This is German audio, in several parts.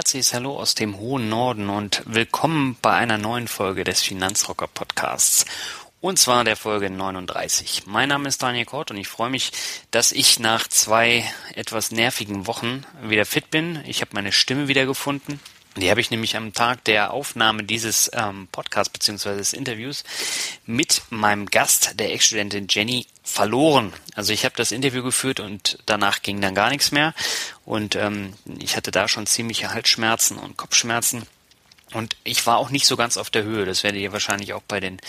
herzliches Hallo aus dem hohen Norden und willkommen bei einer neuen Folge des Finanzrocker Podcasts. Und zwar der Folge 39. Mein Name ist Daniel Kort und ich freue mich, dass ich nach zwei etwas nervigen Wochen wieder fit bin. Ich habe meine Stimme wieder gefunden. Die habe ich nämlich am Tag der Aufnahme dieses ähm, Podcasts bzw. des Interviews mit meinem Gast, der Ex-Studentin Jenny, verloren. Also ich habe das Interview geführt und danach ging dann gar nichts mehr. Und ähm, ich hatte da schon ziemliche Halsschmerzen und Kopfschmerzen. Und ich war auch nicht so ganz auf der Höhe. Das werdet ihr wahrscheinlich auch bei den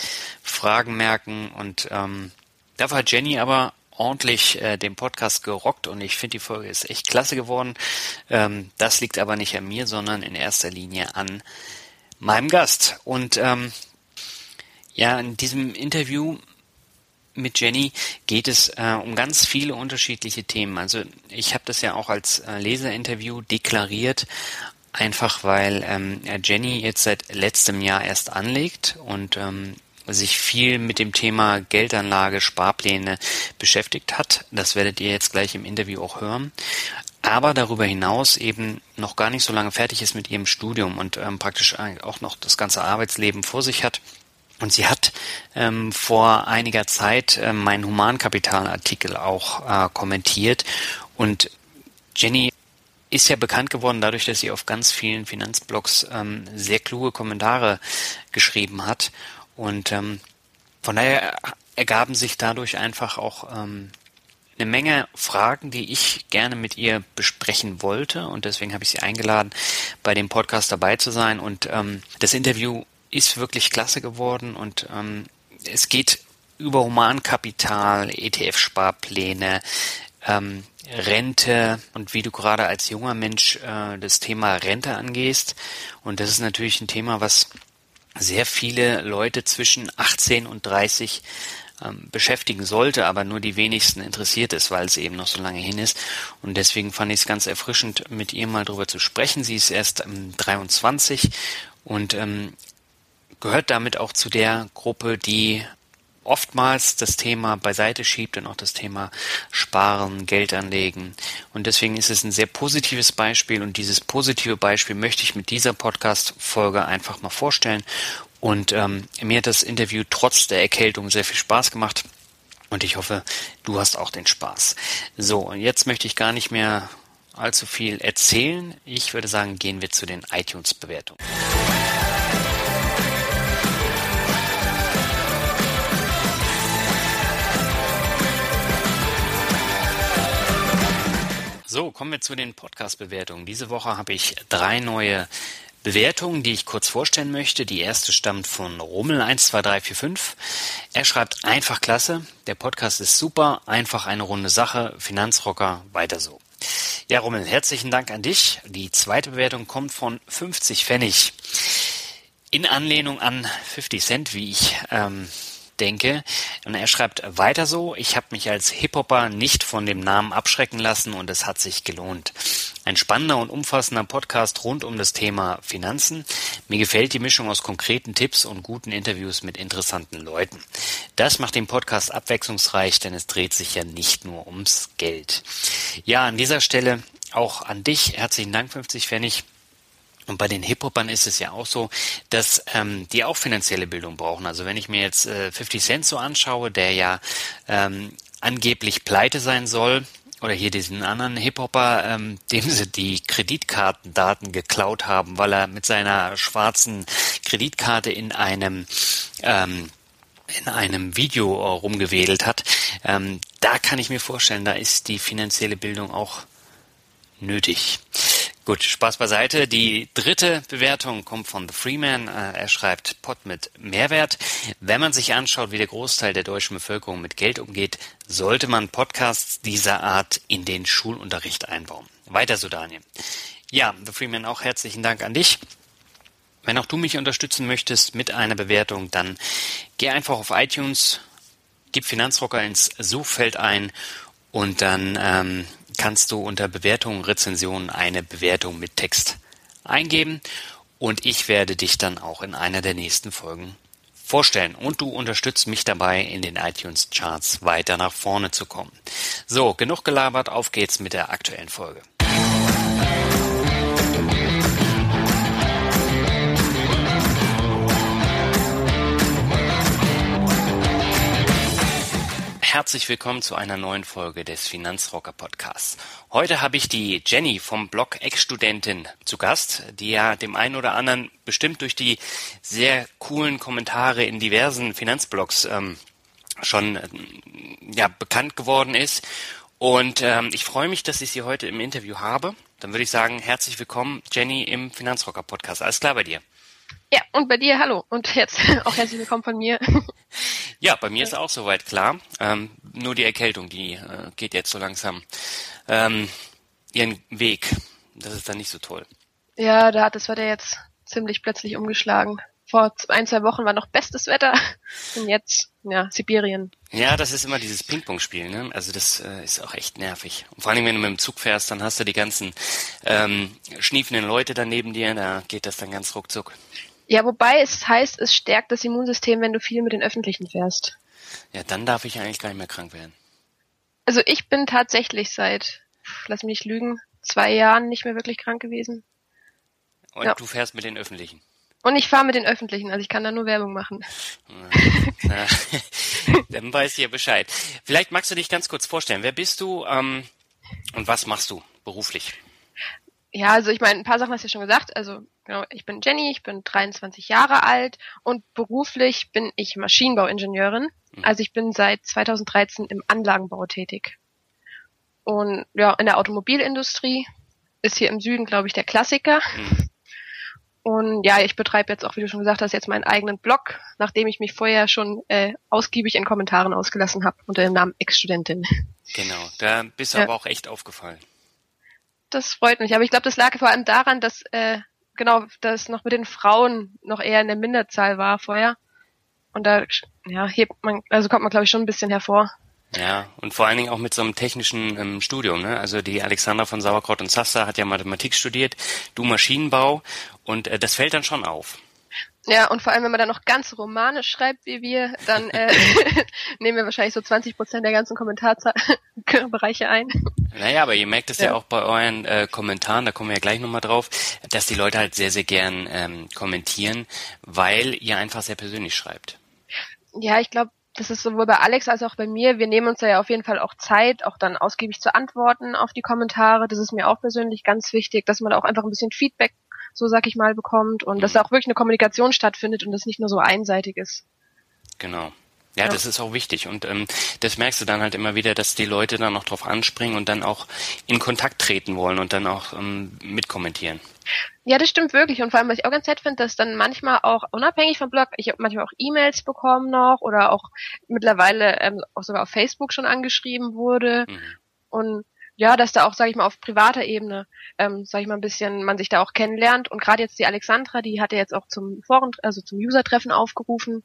Fragen merken. Und ähm, da war Jenny aber ordentlich äh, den Podcast gerockt und ich finde die Folge ist echt klasse geworden. Ähm, das liegt aber nicht an mir, sondern in erster Linie an meinem Gast. Und ähm, ja, in diesem Interview mit Jenny geht es äh, um ganz viele unterschiedliche Themen. Also ich habe das ja auch als äh, Leserinterview deklariert, einfach weil ähm, Jenny jetzt seit letztem Jahr erst anlegt und ähm, sich viel mit dem Thema Geldanlage, Sparpläne beschäftigt hat. Das werdet ihr jetzt gleich im Interview auch hören. Aber darüber hinaus eben noch gar nicht so lange fertig ist mit ihrem Studium und ähm, praktisch auch noch das ganze Arbeitsleben vor sich hat. Und sie hat ähm, vor einiger Zeit äh, meinen Humankapitalartikel auch äh, kommentiert. Und Jenny ist ja bekannt geworden dadurch, dass sie auf ganz vielen Finanzblogs ähm, sehr kluge Kommentare geschrieben hat. Und ähm, von daher ergaben sich dadurch einfach auch ähm, eine Menge Fragen, die ich gerne mit ihr besprechen wollte. Und deswegen habe ich sie eingeladen, bei dem Podcast dabei zu sein. Und ähm, das Interview ist wirklich klasse geworden und ähm, es geht über Humankapital, ETF-Sparpläne, ähm, Rente und wie du gerade als junger Mensch äh, das Thema Rente angehst. Und das ist natürlich ein Thema, was sehr viele Leute zwischen 18 und 30 ähm, beschäftigen sollte, aber nur die wenigsten interessiert ist, weil es eben noch so lange hin ist. Und deswegen fand ich es ganz erfrischend, mit ihr mal drüber zu sprechen. Sie ist erst ähm, 23 und ähm, gehört damit auch zu der Gruppe, die oftmals das Thema beiseite schiebt und auch das Thema Sparen, Geld anlegen. Und deswegen ist es ein sehr positives Beispiel und dieses positive Beispiel möchte ich mit dieser Podcast-Folge einfach mal vorstellen. Und ähm, mir hat das Interview trotz der Erkältung sehr viel Spaß gemacht. Und ich hoffe, du hast auch den Spaß. So, und jetzt möchte ich gar nicht mehr allzu viel erzählen. Ich würde sagen, gehen wir zu den iTunes-Bewertungen. So, kommen wir zu den Podcast-Bewertungen. Diese Woche habe ich drei neue Bewertungen, die ich kurz vorstellen möchte. Die erste stammt von Rummel12345. Er schreibt einfach klasse. Der Podcast ist super, einfach eine runde Sache. Finanzrocker, weiter so. Ja, Rummel, herzlichen Dank an dich. Die zweite Bewertung kommt von 50 Pfennig. In Anlehnung an 50 Cent, wie ich ähm, denke. Und er schreibt weiter so, ich habe mich als Hip-Hopper nicht von dem Namen abschrecken lassen und es hat sich gelohnt. Ein spannender und umfassender Podcast rund um das Thema Finanzen. Mir gefällt die Mischung aus konkreten Tipps und guten Interviews mit interessanten Leuten. Das macht den Podcast abwechslungsreich, denn es dreht sich ja nicht nur ums Geld. Ja, an dieser Stelle auch an dich herzlichen Dank 50 Pfennig und bei den Hip-Hopern ist es ja auch so, dass ähm, die auch finanzielle Bildung brauchen. Also wenn ich mir jetzt äh, 50 Cent so anschaue, der ja ähm, angeblich pleite sein soll, oder hier diesen anderen Hip-Hopper, ähm, dem sie die Kreditkartendaten geklaut haben, weil er mit seiner schwarzen Kreditkarte in einem ähm, in einem Video rumgewedelt hat. Ähm, da kann ich mir vorstellen, da ist die finanzielle Bildung auch nötig. Gut, Spaß beiseite. Die dritte Bewertung kommt von The Freeman. Äh, er schreibt Pott mit Mehrwert. Wenn man sich anschaut, wie der Großteil der deutschen Bevölkerung mit Geld umgeht, sollte man Podcasts dieser Art in den Schulunterricht einbauen. Weiter so, Daniel. Ja, The Freeman, auch herzlichen Dank an dich. Wenn auch du mich unterstützen möchtest mit einer Bewertung, dann geh einfach auf iTunes, gib Finanzrocker ins Suchfeld ein und dann ähm, kannst du unter Bewertungen, Rezensionen eine Bewertung mit Text eingeben und ich werde dich dann auch in einer der nächsten Folgen vorstellen und du unterstützt mich dabei, in den iTunes Charts weiter nach vorne zu kommen. So, genug gelabert, auf geht's mit der aktuellen Folge. Herzlich willkommen zu einer neuen Folge des Finanzrocker Podcasts. Heute habe ich die Jenny vom Blog Ex-Studentin zu Gast, die ja dem einen oder anderen bestimmt durch die sehr coolen Kommentare in diversen Finanzblogs ähm, schon äh, ja, bekannt geworden ist. Und ähm, ich freue mich, dass ich Sie heute im Interview habe. Dann würde ich sagen, herzlich willkommen, Jenny, im Finanzrocker Podcast. Alles klar bei dir? Ja, und bei dir, hallo. Und jetzt auch herzlich willkommen von mir. Ja, bei mir ist auch soweit klar. Ähm, nur die Erkältung, die äh, geht jetzt so langsam ähm, ihren Weg. Das ist dann nicht so toll. Ja, da hat das Wetter jetzt ziemlich plötzlich umgeschlagen. Vor ein, zwei Wochen war noch bestes Wetter und jetzt, ja, Sibirien. Ja, das ist immer dieses Ping-Pong-Spiel, ne? Also das äh, ist auch echt nervig. Und vor allem, wenn du mit dem Zug fährst, dann hast du die ganzen ähm, schniefenden Leute da neben dir, da geht das dann ganz ruckzuck. Ja, wobei es heißt, es stärkt das Immunsystem, wenn du viel mit den Öffentlichen fährst. Ja, dann darf ich eigentlich gar nicht mehr krank werden. Also ich bin tatsächlich seit, lass mich nicht lügen, zwei Jahren nicht mehr wirklich krank gewesen. Und ja. du fährst mit den Öffentlichen? Und ich fahre mit den Öffentlichen, also ich kann da nur Werbung machen. Na, dann weiß ich ja Bescheid. Vielleicht magst du dich ganz kurz vorstellen. Wer bist du ähm, und was machst du beruflich? Ja, also ich meine, ein paar Sachen hast du ja schon gesagt. Also genau, ich bin Jenny, ich bin 23 Jahre alt und beruflich bin ich Maschinenbauingenieurin. Mhm. Also ich bin seit 2013 im Anlagenbau tätig. Und ja, in der Automobilindustrie ist hier im Süden, glaube ich, der Klassiker. Mhm. Und ja, ich betreibe jetzt auch, wie du schon gesagt hast, jetzt meinen eigenen Blog, nachdem ich mich vorher schon äh, ausgiebig in Kommentaren ausgelassen habe unter dem Namen Ex-Studentin. Genau, da bist du ja. aber auch echt aufgefallen das freut mich. Aber ich glaube, das lag vor allem daran, dass äh, genau, dass noch mit den Frauen noch eher in der Minderzahl war vorher. Und da ja, hebt man, also kommt man glaube ich schon ein bisschen hervor. Ja, und vor allen Dingen auch mit so einem technischen ähm, Studium. Ne? Also die Alexandra von Sauerkraut und Sassa hat ja Mathematik studiert, du Maschinenbau und äh, das fällt dann schon auf. Ja, und vor allem, wenn man dann noch ganz romanisch schreibt wie wir, dann äh, nehmen wir wahrscheinlich so 20 Prozent der ganzen Kommentarbereiche ein. Naja, aber ihr merkt es ja. ja. auch bei euren äh, Kommentaren, da kommen wir ja gleich nochmal drauf, dass die Leute halt sehr, sehr gern ähm, kommentieren, weil ihr einfach sehr persönlich schreibt. Ja, ich glaube, das ist sowohl bei Alex als auch bei mir. Wir nehmen uns da ja auf jeden Fall auch Zeit, auch dann ausgiebig zu antworten auf die Kommentare. Das ist mir auch persönlich ganz wichtig, dass man auch einfach ein bisschen Feedback so sag ich mal, bekommt und dass da auch wirklich eine Kommunikation stattfindet und das nicht nur so einseitig ist. Genau. Ja, ja, das ist auch wichtig und ähm, das merkst du dann halt immer wieder, dass die Leute dann noch drauf anspringen und dann auch in Kontakt treten wollen und dann auch ähm, mitkommentieren. Ja, das stimmt wirklich und vor allem, was ich auch ganz nett finde, dass dann manchmal auch unabhängig vom Blog, ich habe manchmal auch E-Mails bekommen noch oder auch mittlerweile ähm, auch sogar auf Facebook schon angeschrieben wurde mhm. und ja, dass da auch, sage ich mal, auf privater Ebene, ähm, sage ich mal, ein bisschen man sich da auch kennenlernt. Und gerade jetzt die Alexandra, die hatte jetzt auch zum Foren, also zum User-Treffen aufgerufen.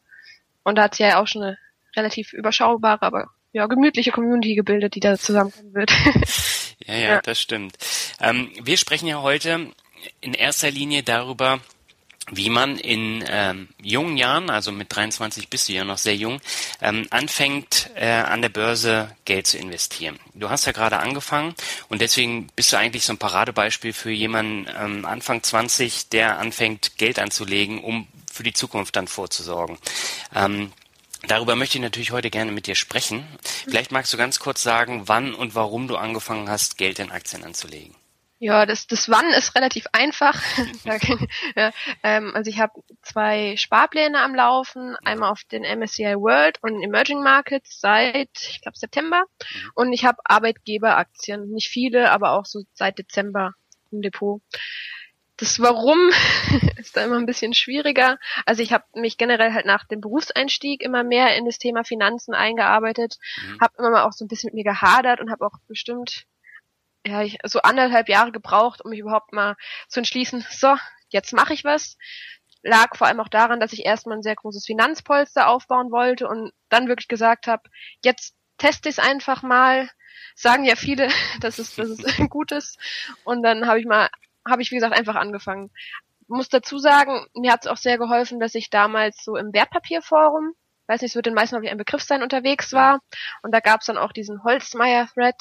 Und da hat sie ja auch schon eine relativ überschaubare, aber ja, gemütliche Community gebildet, die da zusammenkommen wird. ja, ja, ja, das stimmt. Ähm, wir sprechen ja heute in erster Linie darüber, wie man in ähm, jungen Jahren, also mit 23 bist du ja noch sehr jung, ähm, anfängt äh, an der Börse Geld zu investieren. Du hast ja gerade angefangen und deswegen bist du eigentlich so ein Paradebeispiel für jemanden ähm, Anfang 20, der anfängt Geld anzulegen, um für die Zukunft dann vorzusorgen. Ähm, Darüber möchte ich natürlich heute gerne mit dir sprechen. Vielleicht magst du ganz kurz sagen, wann und warum du angefangen hast, Geld in Aktien anzulegen. Ja, das, das Wann ist relativ einfach. ja, ähm, also ich habe zwei Sparpläne am Laufen, einmal auf den MSCI World und Emerging Markets seit, ich glaube, September. Mhm. Und ich habe Arbeitgeberaktien, nicht viele, aber auch so seit Dezember im Depot. Das Warum ist da immer ein bisschen schwieriger. Also ich habe mich generell halt nach dem Berufseinstieg immer mehr in das Thema Finanzen eingearbeitet, mhm. habe immer mal auch so ein bisschen mit mir gehadert und habe auch bestimmt ja, ich, so anderthalb Jahre gebraucht, um mich überhaupt mal zu entschließen, so, jetzt mache ich was. Lag vor allem auch daran, dass ich erstmal ein sehr großes Finanzpolster aufbauen wollte und dann wirklich gesagt habe, jetzt teste ich es einfach mal. Sagen ja viele, dass es, dass es gut ist. Und dann habe ich mal, habe ich wie gesagt einfach angefangen. Muss dazu sagen, mir hat es auch sehr geholfen, dass ich damals so im Wertpapierforum, weiß nicht, es wird den meisten glaube ich ein Begriff sein, unterwegs war. Und da gab es dann auch diesen Holzmeier-Thread.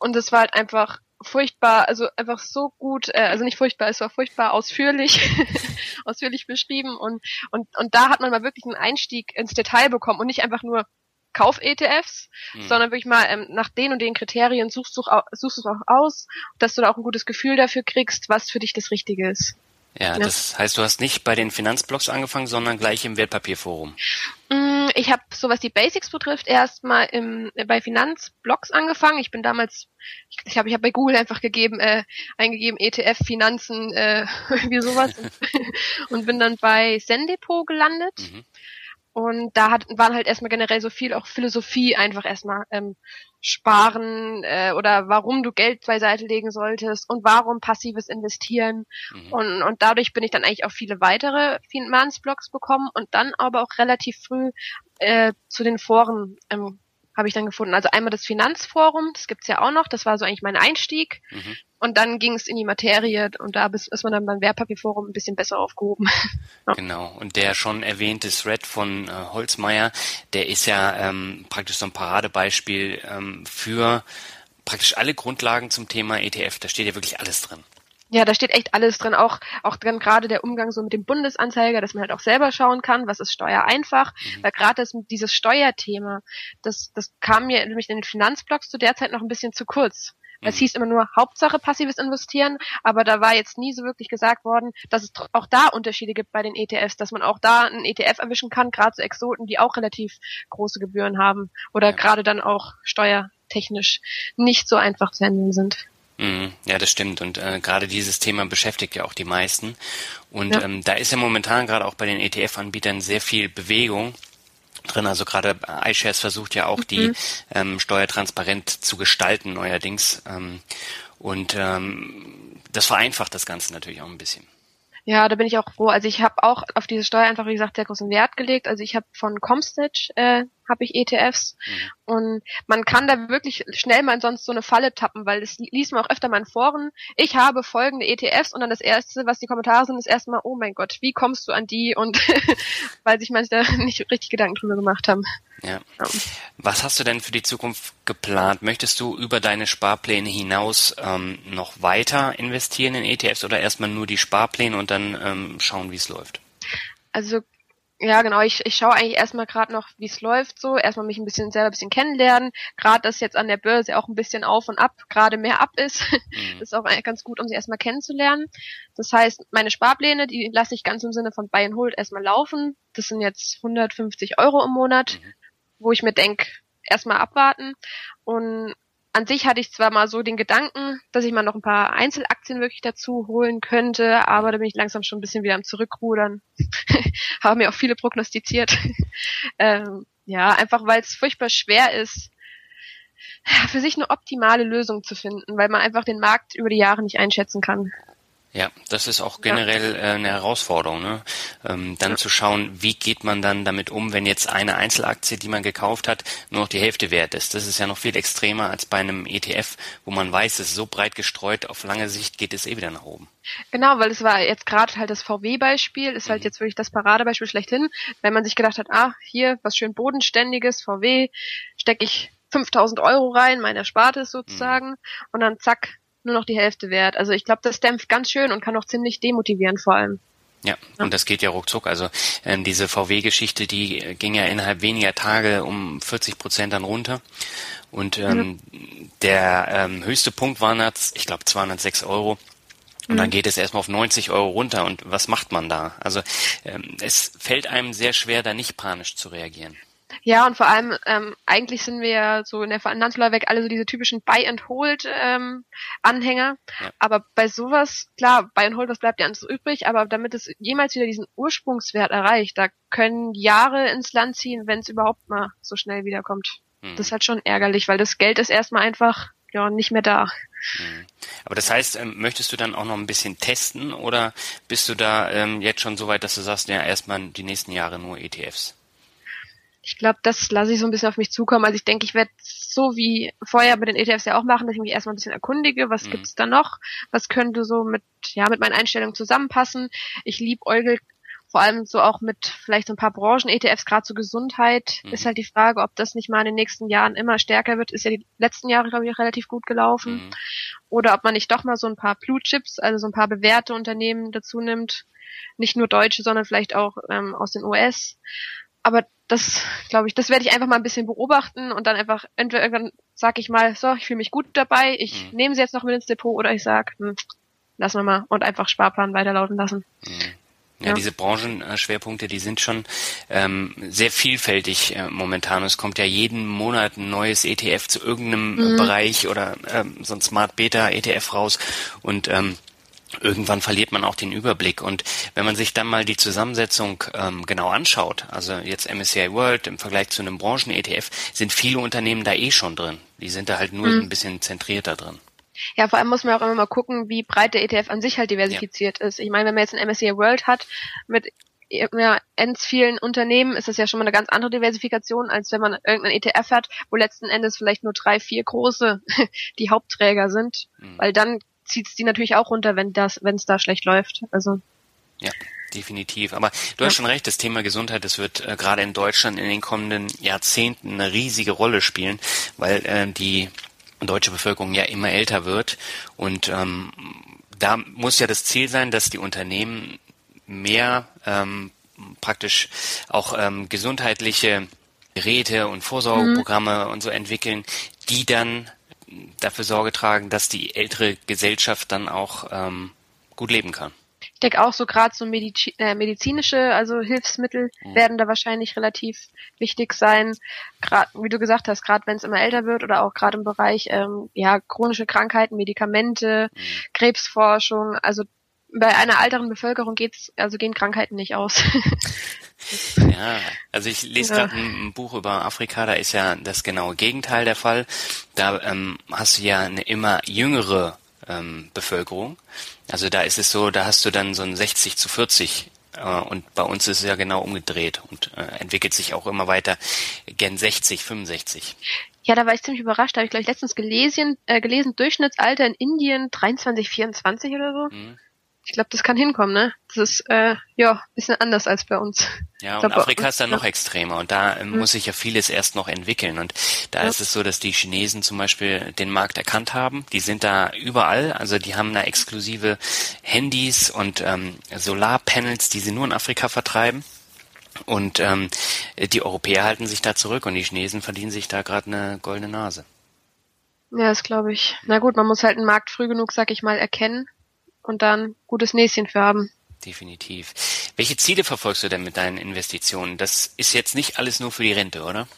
Und es war halt einfach furchtbar, also einfach so gut, äh, also nicht furchtbar, es war furchtbar ausführlich, ausführlich beschrieben und, und, und da hat man mal wirklich einen Einstieg ins Detail bekommen und nicht einfach nur kauf ETFs, mhm. sondern wirklich mal ähm, nach den und den Kriterien suchst du, suchst du auch aus, dass du da auch ein gutes Gefühl dafür kriegst, was für dich das Richtige ist. Ja, ja, das heißt, du hast nicht bei den Finanzblogs angefangen, sondern gleich im Wertpapierforum. Mm, ich habe, so was die Basics betrifft, erstmal im, bei Finanzblogs angefangen. Ich bin damals, ich glaube, ich habe ich hab bei Google einfach gegeben, äh, eingegeben ETF, Finanzen, äh, wie sowas und bin dann bei Sendepot gelandet. Mhm. Und da hat, waren halt erstmal generell so viel auch Philosophie einfach erstmal ähm, sparen äh, oder warum du Geld beiseite legen solltest und warum passives Investieren. Mhm. Und, und dadurch bin ich dann eigentlich auch viele weitere Finanzblogs bekommen und dann aber auch relativ früh äh, zu den Foren ähm, habe ich dann gefunden. Also einmal das Finanzforum, das gibt's ja auch noch, das war so eigentlich mein Einstieg. Mhm. Und dann ging es in die Materie und da ist man dann beim Wertpapierforum ein bisschen besser aufgehoben. ja. Genau. Und der schon erwähnte Thread von äh, Holzmeier, der ist ja ähm, praktisch so ein Paradebeispiel ähm, für praktisch alle Grundlagen zum Thema ETF. Da steht ja wirklich alles drin. Ja, da steht echt alles drin, auch auch dann gerade der Umgang so mit dem Bundesanzeiger, dass man halt auch selber schauen kann, was ist Steuer einfach, mhm. weil gerade dieses Steuerthema, das das kam mir nämlich in den Finanzblogs zu der Zeit noch ein bisschen zu kurz. Es mhm. hieß immer nur Hauptsache passives Investieren, aber da war jetzt nie so wirklich gesagt worden, dass es auch da Unterschiede gibt bei den ETFs, dass man auch da einen ETF erwischen kann, gerade so Exoten, die auch relativ große Gebühren haben oder ja. gerade dann auch steuertechnisch nicht so einfach zu handeln sind. Mhm. Ja, das stimmt. Und äh, gerade dieses Thema beschäftigt ja auch die meisten. Und ja. ähm, da ist ja momentan gerade auch bei den ETF-Anbietern sehr viel Bewegung drin. Also gerade iShares versucht ja auch mhm. die ähm, Steuer transparent zu gestalten neuerdings. Ähm, und ähm, das vereinfacht das Ganze natürlich auch ein bisschen. Ja, da bin ich auch froh. Also ich habe auch auf diese Steuer einfach, wie gesagt, sehr großen Wert gelegt. Also ich habe von Comstage äh, habe ich ETFs mhm. und man kann da wirklich schnell mal sonst so eine Falle tappen, weil das liest man auch öfter mal in Foren. Ich habe folgende ETFs und dann das erste, was die Kommentare sind, ist erstmal, oh mein Gott, wie kommst du an die? Und weil sich manche da nicht richtig Gedanken drüber gemacht haben. Ja. ja. Was hast du denn für die Zukunft geplant? Möchtest du über deine Sparpläne hinaus ähm, noch weiter investieren in ETFs oder erstmal nur die Sparpläne und dann ähm, schauen, wie es läuft? Also ja, genau. Ich, ich schaue eigentlich erstmal gerade noch, wie es läuft so. Erstmal mich ein bisschen selber ein bisschen kennenlernen. Gerade dass jetzt an der Börse auch ein bisschen auf und ab, gerade mehr ab ist. Mhm. ist auch ganz gut, um sie erstmal kennenzulernen. Das heißt, meine Sparpläne, die lasse ich ganz im Sinne von Buy and Hold erstmal laufen. Das sind jetzt 150 Euro im Monat, mhm. wo ich mir denke, erstmal abwarten. Und an sich hatte ich zwar mal so den Gedanken, dass ich mal noch ein paar Einzelaktien wirklich dazu holen könnte, aber da bin ich langsam schon ein bisschen wieder am Zurückrudern. Haben mir auch viele prognostiziert. ähm, ja, einfach weil es furchtbar schwer ist, für sich eine optimale Lösung zu finden, weil man einfach den Markt über die Jahre nicht einschätzen kann. Ja, das ist auch generell ja. äh, eine Herausforderung, ne? ähm, dann ja. zu schauen, wie geht man dann damit um, wenn jetzt eine Einzelaktie, die man gekauft hat, nur noch die Hälfte wert ist. Das ist ja noch viel extremer als bei einem ETF, wo man weiß, es ist so breit gestreut, auf lange Sicht geht es eh wieder nach oben. Genau, weil es war jetzt gerade halt das VW-Beispiel, ist halt mhm. jetzt wirklich das Paradebeispiel schlechthin, wenn man sich gedacht hat, ah, hier, was schön bodenständiges, VW, stecke ich 5000 Euro rein, meine Sparte ist sozusagen, mhm. und dann zack, nur noch die Hälfte wert. Also ich glaube, das dämpft ganz schön und kann auch ziemlich demotivieren vor allem. Ja, und das geht ja ruckzuck. Also ähm, diese VW-Geschichte, die ging ja innerhalb weniger Tage um 40 Prozent dann runter. Und ähm, mhm. der ähm, höchste Punkt waren jetzt, ich glaube, 206 Euro. Und mhm. dann geht es erstmal auf 90 Euro runter. Und was macht man da? Also ähm, es fällt einem sehr schwer, da nicht panisch zu reagieren. Ja, und vor allem, ähm, eigentlich sind wir ja so in der Finanzler weg alle so diese typischen Buy and Hold ähm, Anhänger. Ja. Aber bei sowas, klar, Buy and Hold, was bleibt ja alles übrig, aber damit es jemals wieder diesen Ursprungswert erreicht, da können Jahre ins Land ziehen, wenn es überhaupt mal so schnell wiederkommt. Hm. Das ist halt schon ärgerlich, weil das Geld ist erstmal einfach ja nicht mehr da. Hm. Aber das heißt, ähm, möchtest du dann auch noch ein bisschen testen oder bist du da ähm, jetzt schon so weit, dass du sagst, ja, erstmal die nächsten Jahre nur ETFs? Ich glaube, das lasse ich so ein bisschen auf mich zukommen. Also ich denke, ich werde so wie vorher mit den ETFs ja auch machen, dass ich mich erstmal ein bisschen erkundige, was mhm. gibt's da noch, was könnte so mit, ja, mit meinen Einstellungen zusammenpassen. Ich lieb Eugel vor allem so auch mit vielleicht so ein paar Branchen-ETFs, gerade zur Gesundheit, mhm. ist halt die Frage, ob das nicht mal in den nächsten Jahren immer stärker wird. Ist ja die letzten Jahre, glaube ich, relativ gut gelaufen. Mhm. Oder ob man nicht doch mal so ein paar Blue Chips, also so ein paar bewährte Unternehmen dazu nimmt. Nicht nur deutsche, sondern vielleicht auch ähm, aus den US. Aber das, glaube ich, das werde ich einfach mal ein bisschen beobachten und dann einfach entweder irgendwann sag ich mal, so, ich fühle mich gut dabei, ich mhm. nehme sie jetzt noch mit ins Depot oder ich sag, hm, lassen wir mal und einfach Sparplan weiterlaufen lassen. Mhm. Ja, ja, diese Branchenschwerpunkte, die sind schon ähm, sehr vielfältig äh, momentan. Es kommt ja jeden Monat ein neues ETF zu irgendeinem mhm. Bereich oder ähm, so ein Smart Beta ETF raus und ähm, irgendwann verliert man auch den Überblick. Und wenn man sich dann mal die Zusammensetzung ähm, genau anschaut, also jetzt MSCI World im Vergleich zu einem Branchen-ETF, sind viele Unternehmen da eh schon drin. Die sind da halt nur mhm. ein bisschen zentrierter drin. Ja, vor allem muss man auch immer mal gucken, wie breit der ETF an sich halt diversifiziert ja. ist. Ich meine, wenn man jetzt ein MSCI World hat mit ja, ends vielen Unternehmen ist das ja schon mal eine ganz andere Diversifikation, als wenn man irgendein ETF hat, wo letzten Endes vielleicht nur drei, vier große die Hauptträger sind. Mhm. Weil dann zieht es die natürlich auch runter, wenn das, wenn es da schlecht läuft. Also. Ja, definitiv. Aber du hast schon recht, das Thema Gesundheit, das wird äh, gerade in Deutschland in den kommenden Jahrzehnten eine riesige Rolle spielen, weil äh, die deutsche Bevölkerung ja immer älter wird und ähm, da muss ja das Ziel sein, dass die Unternehmen mehr ähm, praktisch auch ähm, gesundheitliche Geräte und Vorsorgeprogramme mhm. und so entwickeln, die dann dafür Sorge tragen, dass die ältere Gesellschaft dann auch ähm, gut leben kann. Ich denke auch so gerade so Medici äh, medizinische, also Hilfsmittel mhm. werden da wahrscheinlich relativ wichtig sein. Gerade wie du gesagt hast, gerade wenn es immer älter wird oder auch gerade im Bereich ähm, ja chronische Krankheiten, Medikamente, mhm. Krebsforschung. Also bei einer älteren Bevölkerung geht's, also gehen Krankheiten nicht aus. Ja, also ich lese ja. gerade ein, Buch über Afrika, da ist ja das genaue Gegenteil der Fall. Da ähm, hast du ja eine immer jüngere ähm, Bevölkerung. Also da ist es so, da hast du dann so ein 60 zu 40 äh, und bei uns ist es ja genau umgedreht und äh, entwickelt sich auch immer weiter gen 60, 65. Ja, da war ich ziemlich überrascht. Da habe ich gleich letztens gelesen, äh, gelesen, Durchschnittsalter in Indien 23, 24 oder so. Mhm. Ich glaube, das kann hinkommen, ne? Das ist äh, ja bisschen anders als bei uns. Ja, und glaub, Afrika ist dann ja. noch extremer und da mhm. muss sich ja vieles erst noch entwickeln. Und da ja. ist es so, dass die Chinesen zum Beispiel den Markt erkannt haben. Die sind da überall, also die haben da exklusive Handys und ähm, Solarpanels, die sie nur in Afrika vertreiben. Und ähm, die Europäer halten sich da zurück und die Chinesen verdienen sich da gerade eine goldene Nase. Ja, das glaube ich. Na gut, man muss halt einen Markt früh genug, sag ich mal, erkennen und dann gutes Näschen für haben. Definitiv. Welche Ziele verfolgst du denn mit deinen Investitionen? Das ist jetzt nicht alles nur für die Rente, oder?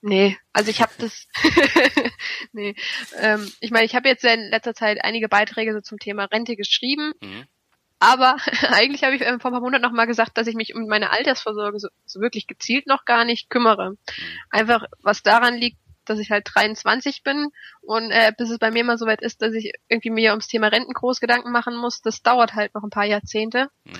Nee, also ich habe das. nee, ähm, ich meine, ich habe jetzt in letzter Zeit einige Beiträge so zum Thema Rente geschrieben. Mhm. Aber eigentlich habe ich vor ein paar Monaten noch mal gesagt, dass ich mich um meine Altersvorsorge so, so wirklich gezielt noch gar nicht kümmere. Mhm. Einfach, was daran liegt, dass ich halt 23 bin und äh, bis es bei mir mal so weit ist, dass ich irgendwie mir ums Thema Renten groß Gedanken machen muss, das dauert halt noch ein paar Jahrzehnte. Mhm.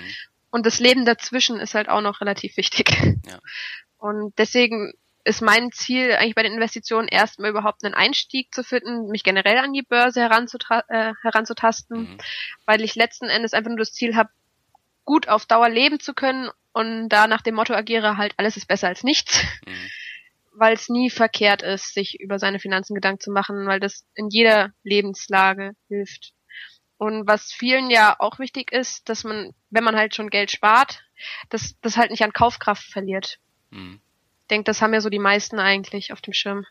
Und das Leben dazwischen ist halt auch noch relativ wichtig. Ja. Und deswegen ist mein Ziel eigentlich bei den Investitionen erstmal überhaupt einen Einstieg zu finden, mich generell an die Börse äh, heranzutasten, mhm. weil ich letzten Endes einfach nur das Ziel habe, gut auf Dauer leben zu können und da nach dem Motto agiere halt, alles ist besser als nichts. Mhm weil es nie verkehrt ist, sich über seine Finanzen Gedanken zu machen, weil das in jeder Lebenslage hilft. Und was vielen ja auch wichtig ist, dass man, wenn man halt schon Geld spart, dass das halt nicht an Kaufkraft verliert. Mhm. Ich denke, das haben ja so die meisten eigentlich auf dem Schirm.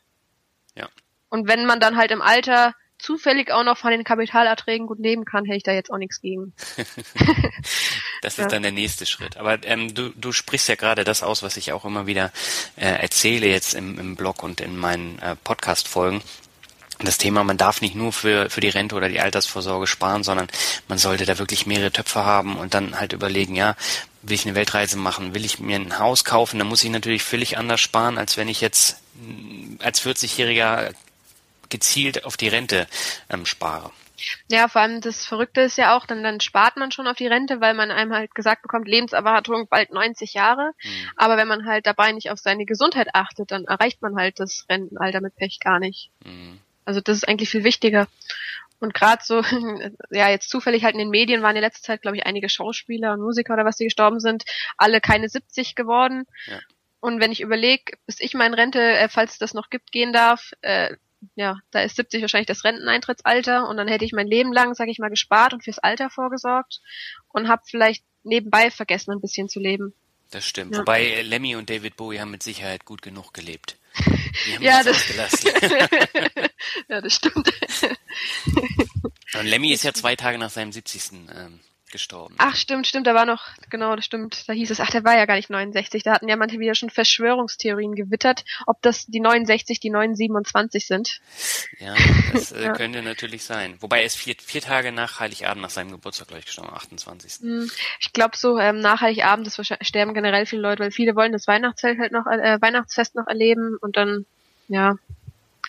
Ja. Und wenn man dann halt im Alter zufällig auch noch von den Kapitalerträgen gut leben kann, hätte ich da jetzt auch nichts gegen. das ist ja. dann der nächste Schritt. Aber ähm, du, du sprichst ja gerade das aus, was ich auch immer wieder äh, erzähle jetzt im, im Blog und in meinen äh, Podcast-Folgen. Das Thema, man darf nicht nur für, für die Rente oder die Altersvorsorge sparen, sondern man sollte da wirklich mehrere Töpfe haben und dann halt überlegen, ja, will ich eine Weltreise machen, will ich mir ein Haus kaufen, dann muss ich natürlich völlig anders sparen, als wenn ich jetzt als 40-Jähriger gezielt auf die Rente ähm, spare. Ja, vor allem das Verrückte ist ja auch, dann, dann spart man schon auf die Rente, weil man einem halt gesagt bekommt, Lebenserwartung bald 90 Jahre. Mhm. Aber wenn man halt dabei nicht auf seine Gesundheit achtet, dann erreicht man halt das Rentenalter mit Pech gar nicht. Mhm. Also das ist eigentlich viel wichtiger. Und gerade so, ja, jetzt zufällig halt in den Medien waren in letzter Zeit, glaube ich, einige Schauspieler und Musiker oder was, die gestorben sind, alle keine 70 geworden. Ja. Und wenn ich überlege, bis ich meine Rente, äh, falls es das noch gibt, gehen darf, äh, ja, da ist 70 wahrscheinlich das Renteneintrittsalter und dann hätte ich mein Leben lang, sag ich mal, gespart und fürs Alter vorgesorgt und habe vielleicht nebenbei vergessen, ein bisschen zu leben. Das stimmt. Ja. Wobei Lemmy und David Bowie haben mit Sicherheit gut genug gelebt. Die haben ja, das, ja, das stimmt. Und Lemmy ist ja zwei Tage nach seinem 70. Ähm, gestorben. Ach, stimmt, stimmt, da war noch, genau, das stimmt, da hieß es, ach, der war ja gar nicht 69, da hatten ja manche wieder schon Verschwörungstheorien gewittert, ob das die 69 die 927 sind. Ja, das äh, ja. könnte natürlich sein. Wobei er ist vier, vier Tage nach Heiligabend, nach seinem Geburtstag, glaube ich, gestorben, 28. Hm, ich glaube so, ähm, nach Heiligabend das sterben generell viele Leute, weil viele wollen das Weihnachtsfest halt noch, äh, Weihnachtsfest noch erleben und dann, ja,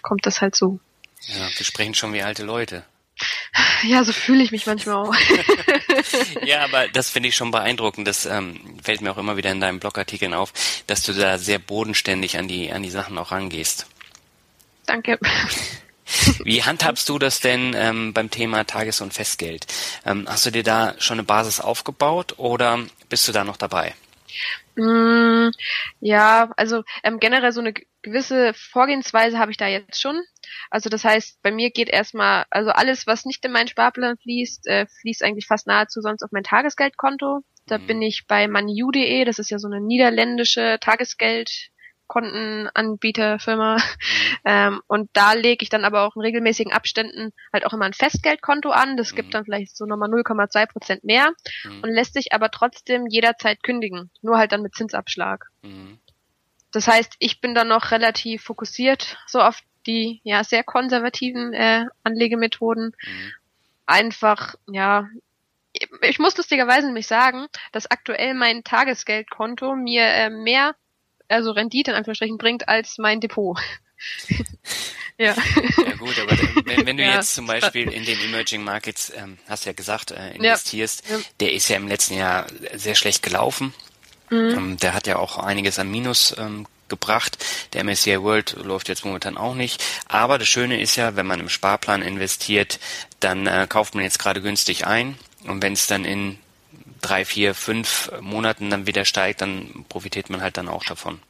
kommt das halt so. Ja, wir sprechen schon wie alte Leute. Ja, so fühle ich mich manchmal auch. ja, aber das finde ich schon beeindruckend. Das ähm, fällt mir auch immer wieder in deinen Blogartikeln auf, dass du da sehr bodenständig an die an die Sachen auch rangehst. Danke. Wie handhabst du das denn ähm, beim Thema Tages- und Festgeld? Ähm, hast du dir da schon eine Basis aufgebaut oder bist du da noch dabei? Mm, ja, also ähm, generell so eine gewisse Vorgehensweise habe ich da jetzt schon. Also das heißt, bei mir geht erstmal, also alles, was nicht in meinen Sparplan fließt, äh, fließt eigentlich fast nahezu sonst auf mein Tagesgeldkonto. Da mhm. bin ich bei money.de, das ist ja so eine niederländische Tagesgeldkontenanbieterfirma. Mhm. Ähm, und da lege ich dann aber auch in regelmäßigen Abständen halt auch immer ein Festgeldkonto an. Das mhm. gibt dann vielleicht so nochmal 0,2 Prozent mehr mhm. und lässt sich aber trotzdem jederzeit kündigen. Nur halt dann mit Zinsabschlag. Mhm. Das heißt, ich bin dann noch relativ fokussiert so auf die ja sehr konservativen äh, Anlegemethoden. Mhm. Einfach, ja, ich muss lustigerweise nämlich sagen, dass aktuell mein Tagesgeldkonto mir äh, mehr, also Rendite in Anführungsstrichen bringt als mein Depot. ja. Ja gut, aber wenn, wenn du ja. jetzt zum Beispiel in den Emerging Markets, ähm, hast ja gesagt, äh, investierst, ja. der ist ja im letzten Jahr sehr schlecht gelaufen. Mhm. Ähm, der hat ja auch einiges an Minus ähm, gebracht. Der MSCI World läuft jetzt momentan auch nicht. Aber das Schöne ist ja, wenn man im Sparplan investiert, dann äh, kauft man jetzt gerade günstig ein. Und wenn es dann in drei, vier, fünf Monaten dann wieder steigt, dann profitiert man halt dann auch davon.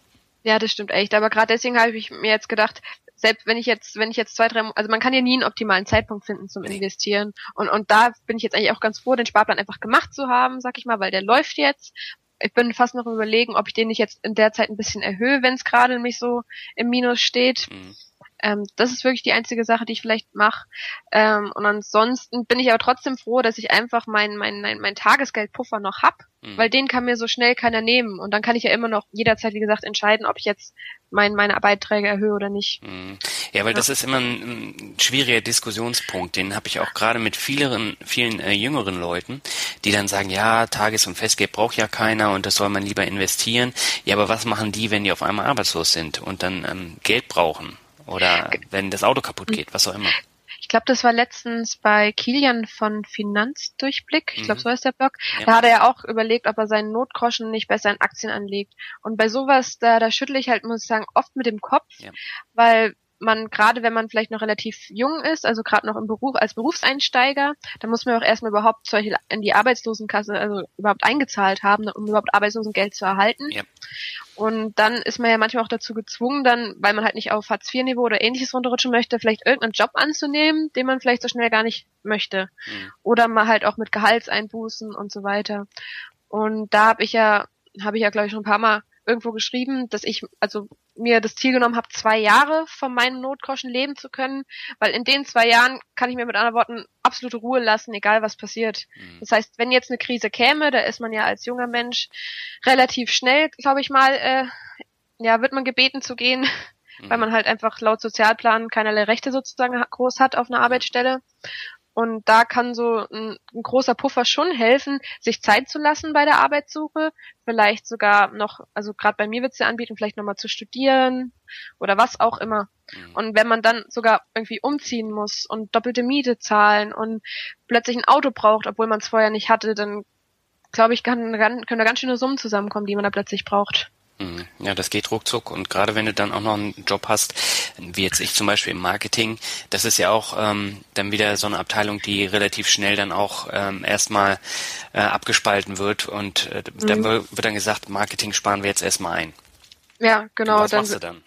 Ja, das stimmt echt. Aber gerade deswegen habe ich mir jetzt gedacht, selbst wenn ich jetzt, wenn ich jetzt zwei, drei, also man kann ja nie einen optimalen Zeitpunkt finden zum Investieren. Und, und da bin ich jetzt eigentlich auch ganz froh, den Sparplan einfach gemacht zu haben, sag ich mal, weil der läuft jetzt ich bin fast noch überlegen, ob ich den nicht jetzt in der Zeit ein bisschen erhöhe, wenn es gerade nämlich so im Minus steht. Mhm. Ähm, das ist wirklich die einzige Sache, die ich vielleicht mache. Ähm, und ansonsten bin ich aber trotzdem froh, dass ich einfach mein, mein, mein, mein Tagesgeldpuffer noch hab, mhm. weil den kann mir so schnell keiner nehmen. Und dann kann ich ja immer noch jederzeit, wie gesagt, entscheiden, ob ich jetzt mein, meine Beiträge erhöhe oder nicht. Mhm. Ja, weil ja. das ist immer ein, ein schwieriger Diskussionspunkt. Den habe ich auch gerade mit vielen, vielen äh, jüngeren Leuten, die dann sagen, ja, Tages- und Festgeld braucht ja keiner und das soll man lieber investieren. Ja, aber was machen die, wenn die auf einmal arbeitslos sind und dann ähm, Geld brauchen? Oder wenn das Auto kaputt geht, was auch immer. Ich glaube, das war letztens bei Kilian von Finanzdurchblick. Ich glaube, mhm. so heißt der Blog. Ja. Da hat er ja auch überlegt, ob er seinen Notgroschen nicht besser in Aktien anlegt. Und bei sowas, da, da schüttle ich halt, muss ich sagen, oft mit dem Kopf, ja. weil man gerade, wenn man vielleicht noch relativ jung ist, also gerade noch im Beruf als Berufseinsteiger, da muss man auch erstmal überhaupt zum Beispiel in die Arbeitslosenkasse, also überhaupt eingezahlt haben, um überhaupt Arbeitslosengeld zu erhalten. Ja. Und dann ist man ja manchmal auch dazu gezwungen, dann, weil man halt nicht auf Hartz-IV-Niveau oder ähnliches runterrutschen möchte, vielleicht irgendeinen Job anzunehmen, den man vielleicht so schnell gar nicht möchte. Mhm. Oder mal halt auch mit Gehaltseinbußen und so weiter. Und da habe ich ja, habe ich ja, glaube ich, schon ein paar Mal irgendwo geschrieben, dass ich also mir das Ziel genommen habe, zwei Jahre von meinem Notgroschen leben zu können, weil in den zwei Jahren kann ich mir mit anderen Worten absolute Ruhe lassen, egal was passiert. Mhm. Das heißt, wenn jetzt eine Krise käme, da ist man ja als junger Mensch relativ schnell, glaube ich mal, äh, ja, wird man gebeten zu gehen, mhm. weil man halt einfach laut Sozialplan keinerlei Rechte sozusagen groß hat auf einer Arbeitsstelle. Und da kann so ein, ein, großer Puffer schon helfen, sich Zeit zu lassen bei der Arbeitssuche, vielleicht sogar noch, also gerade bei mir wird es ja anbieten, vielleicht nochmal zu studieren oder was auch immer. Mhm. Und wenn man dann sogar irgendwie umziehen muss und doppelte Miete zahlen und plötzlich ein Auto braucht, obwohl man es vorher nicht hatte, dann glaube ich, kann, kann, können da ganz schöne Summen zusammenkommen, die man da plötzlich braucht. Mhm. Ja, das geht ruckzuck und gerade wenn du dann auch noch einen Job hast, wie jetzt ich zum Beispiel im Marketing, das ist ja auch ähm, dann wieder so eine Abteilung, die relativ schnell dann auch ähm, erstmal äh, abgespalten wird und äh, mhm. dann wird dann gesagt, Marketing sparen wir jetzt erstmal ein. Ja, genau. Und was dann, machst du dann?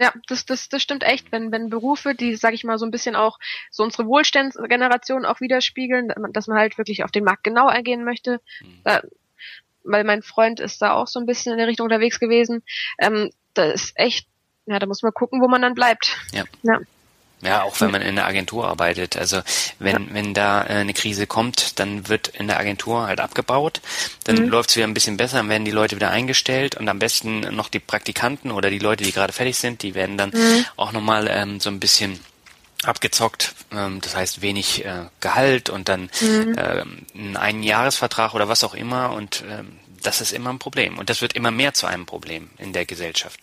Ja, das, das, das stimmt echt. Wenn, wenn Berufe, die, sag ich mal, so ein bisschen auch so unsere Wohlstandsgeneration auch widerspiegeln, dass man halt wirklich auf den Markt genau eingehen möchte, mhm. da weil mein Freund ist da auch so ein bisschen in der Richtung unterwegs gewesen. Ähm, da ist echt, ja, da muss man gucken, wo man dann bleibt. Ja. ja. Ja, auch wenn man in der Agentur arbeitet. Also wenn, ja. wenn da äh, eine Krise kommt, dann wird in der Agentur halt abgebaut. Dann mhm. läuft es wieder ein bisschen besser, dann werden die Leute wieder eingestellt und am besten noch die Praktikanten oder die Leute, die gerade fertig sind, die werden dann mhm. auch nochmal ähm, so ein bisschen abgezockt, ähm, das heißt wenig äh, Gehalt und dann mhm. ähm, einen Jahresvertrag oder was auch immer und ähm, das ist immer ein Problem und das wird immer mehr zu einem Problem in der Gesellschaft.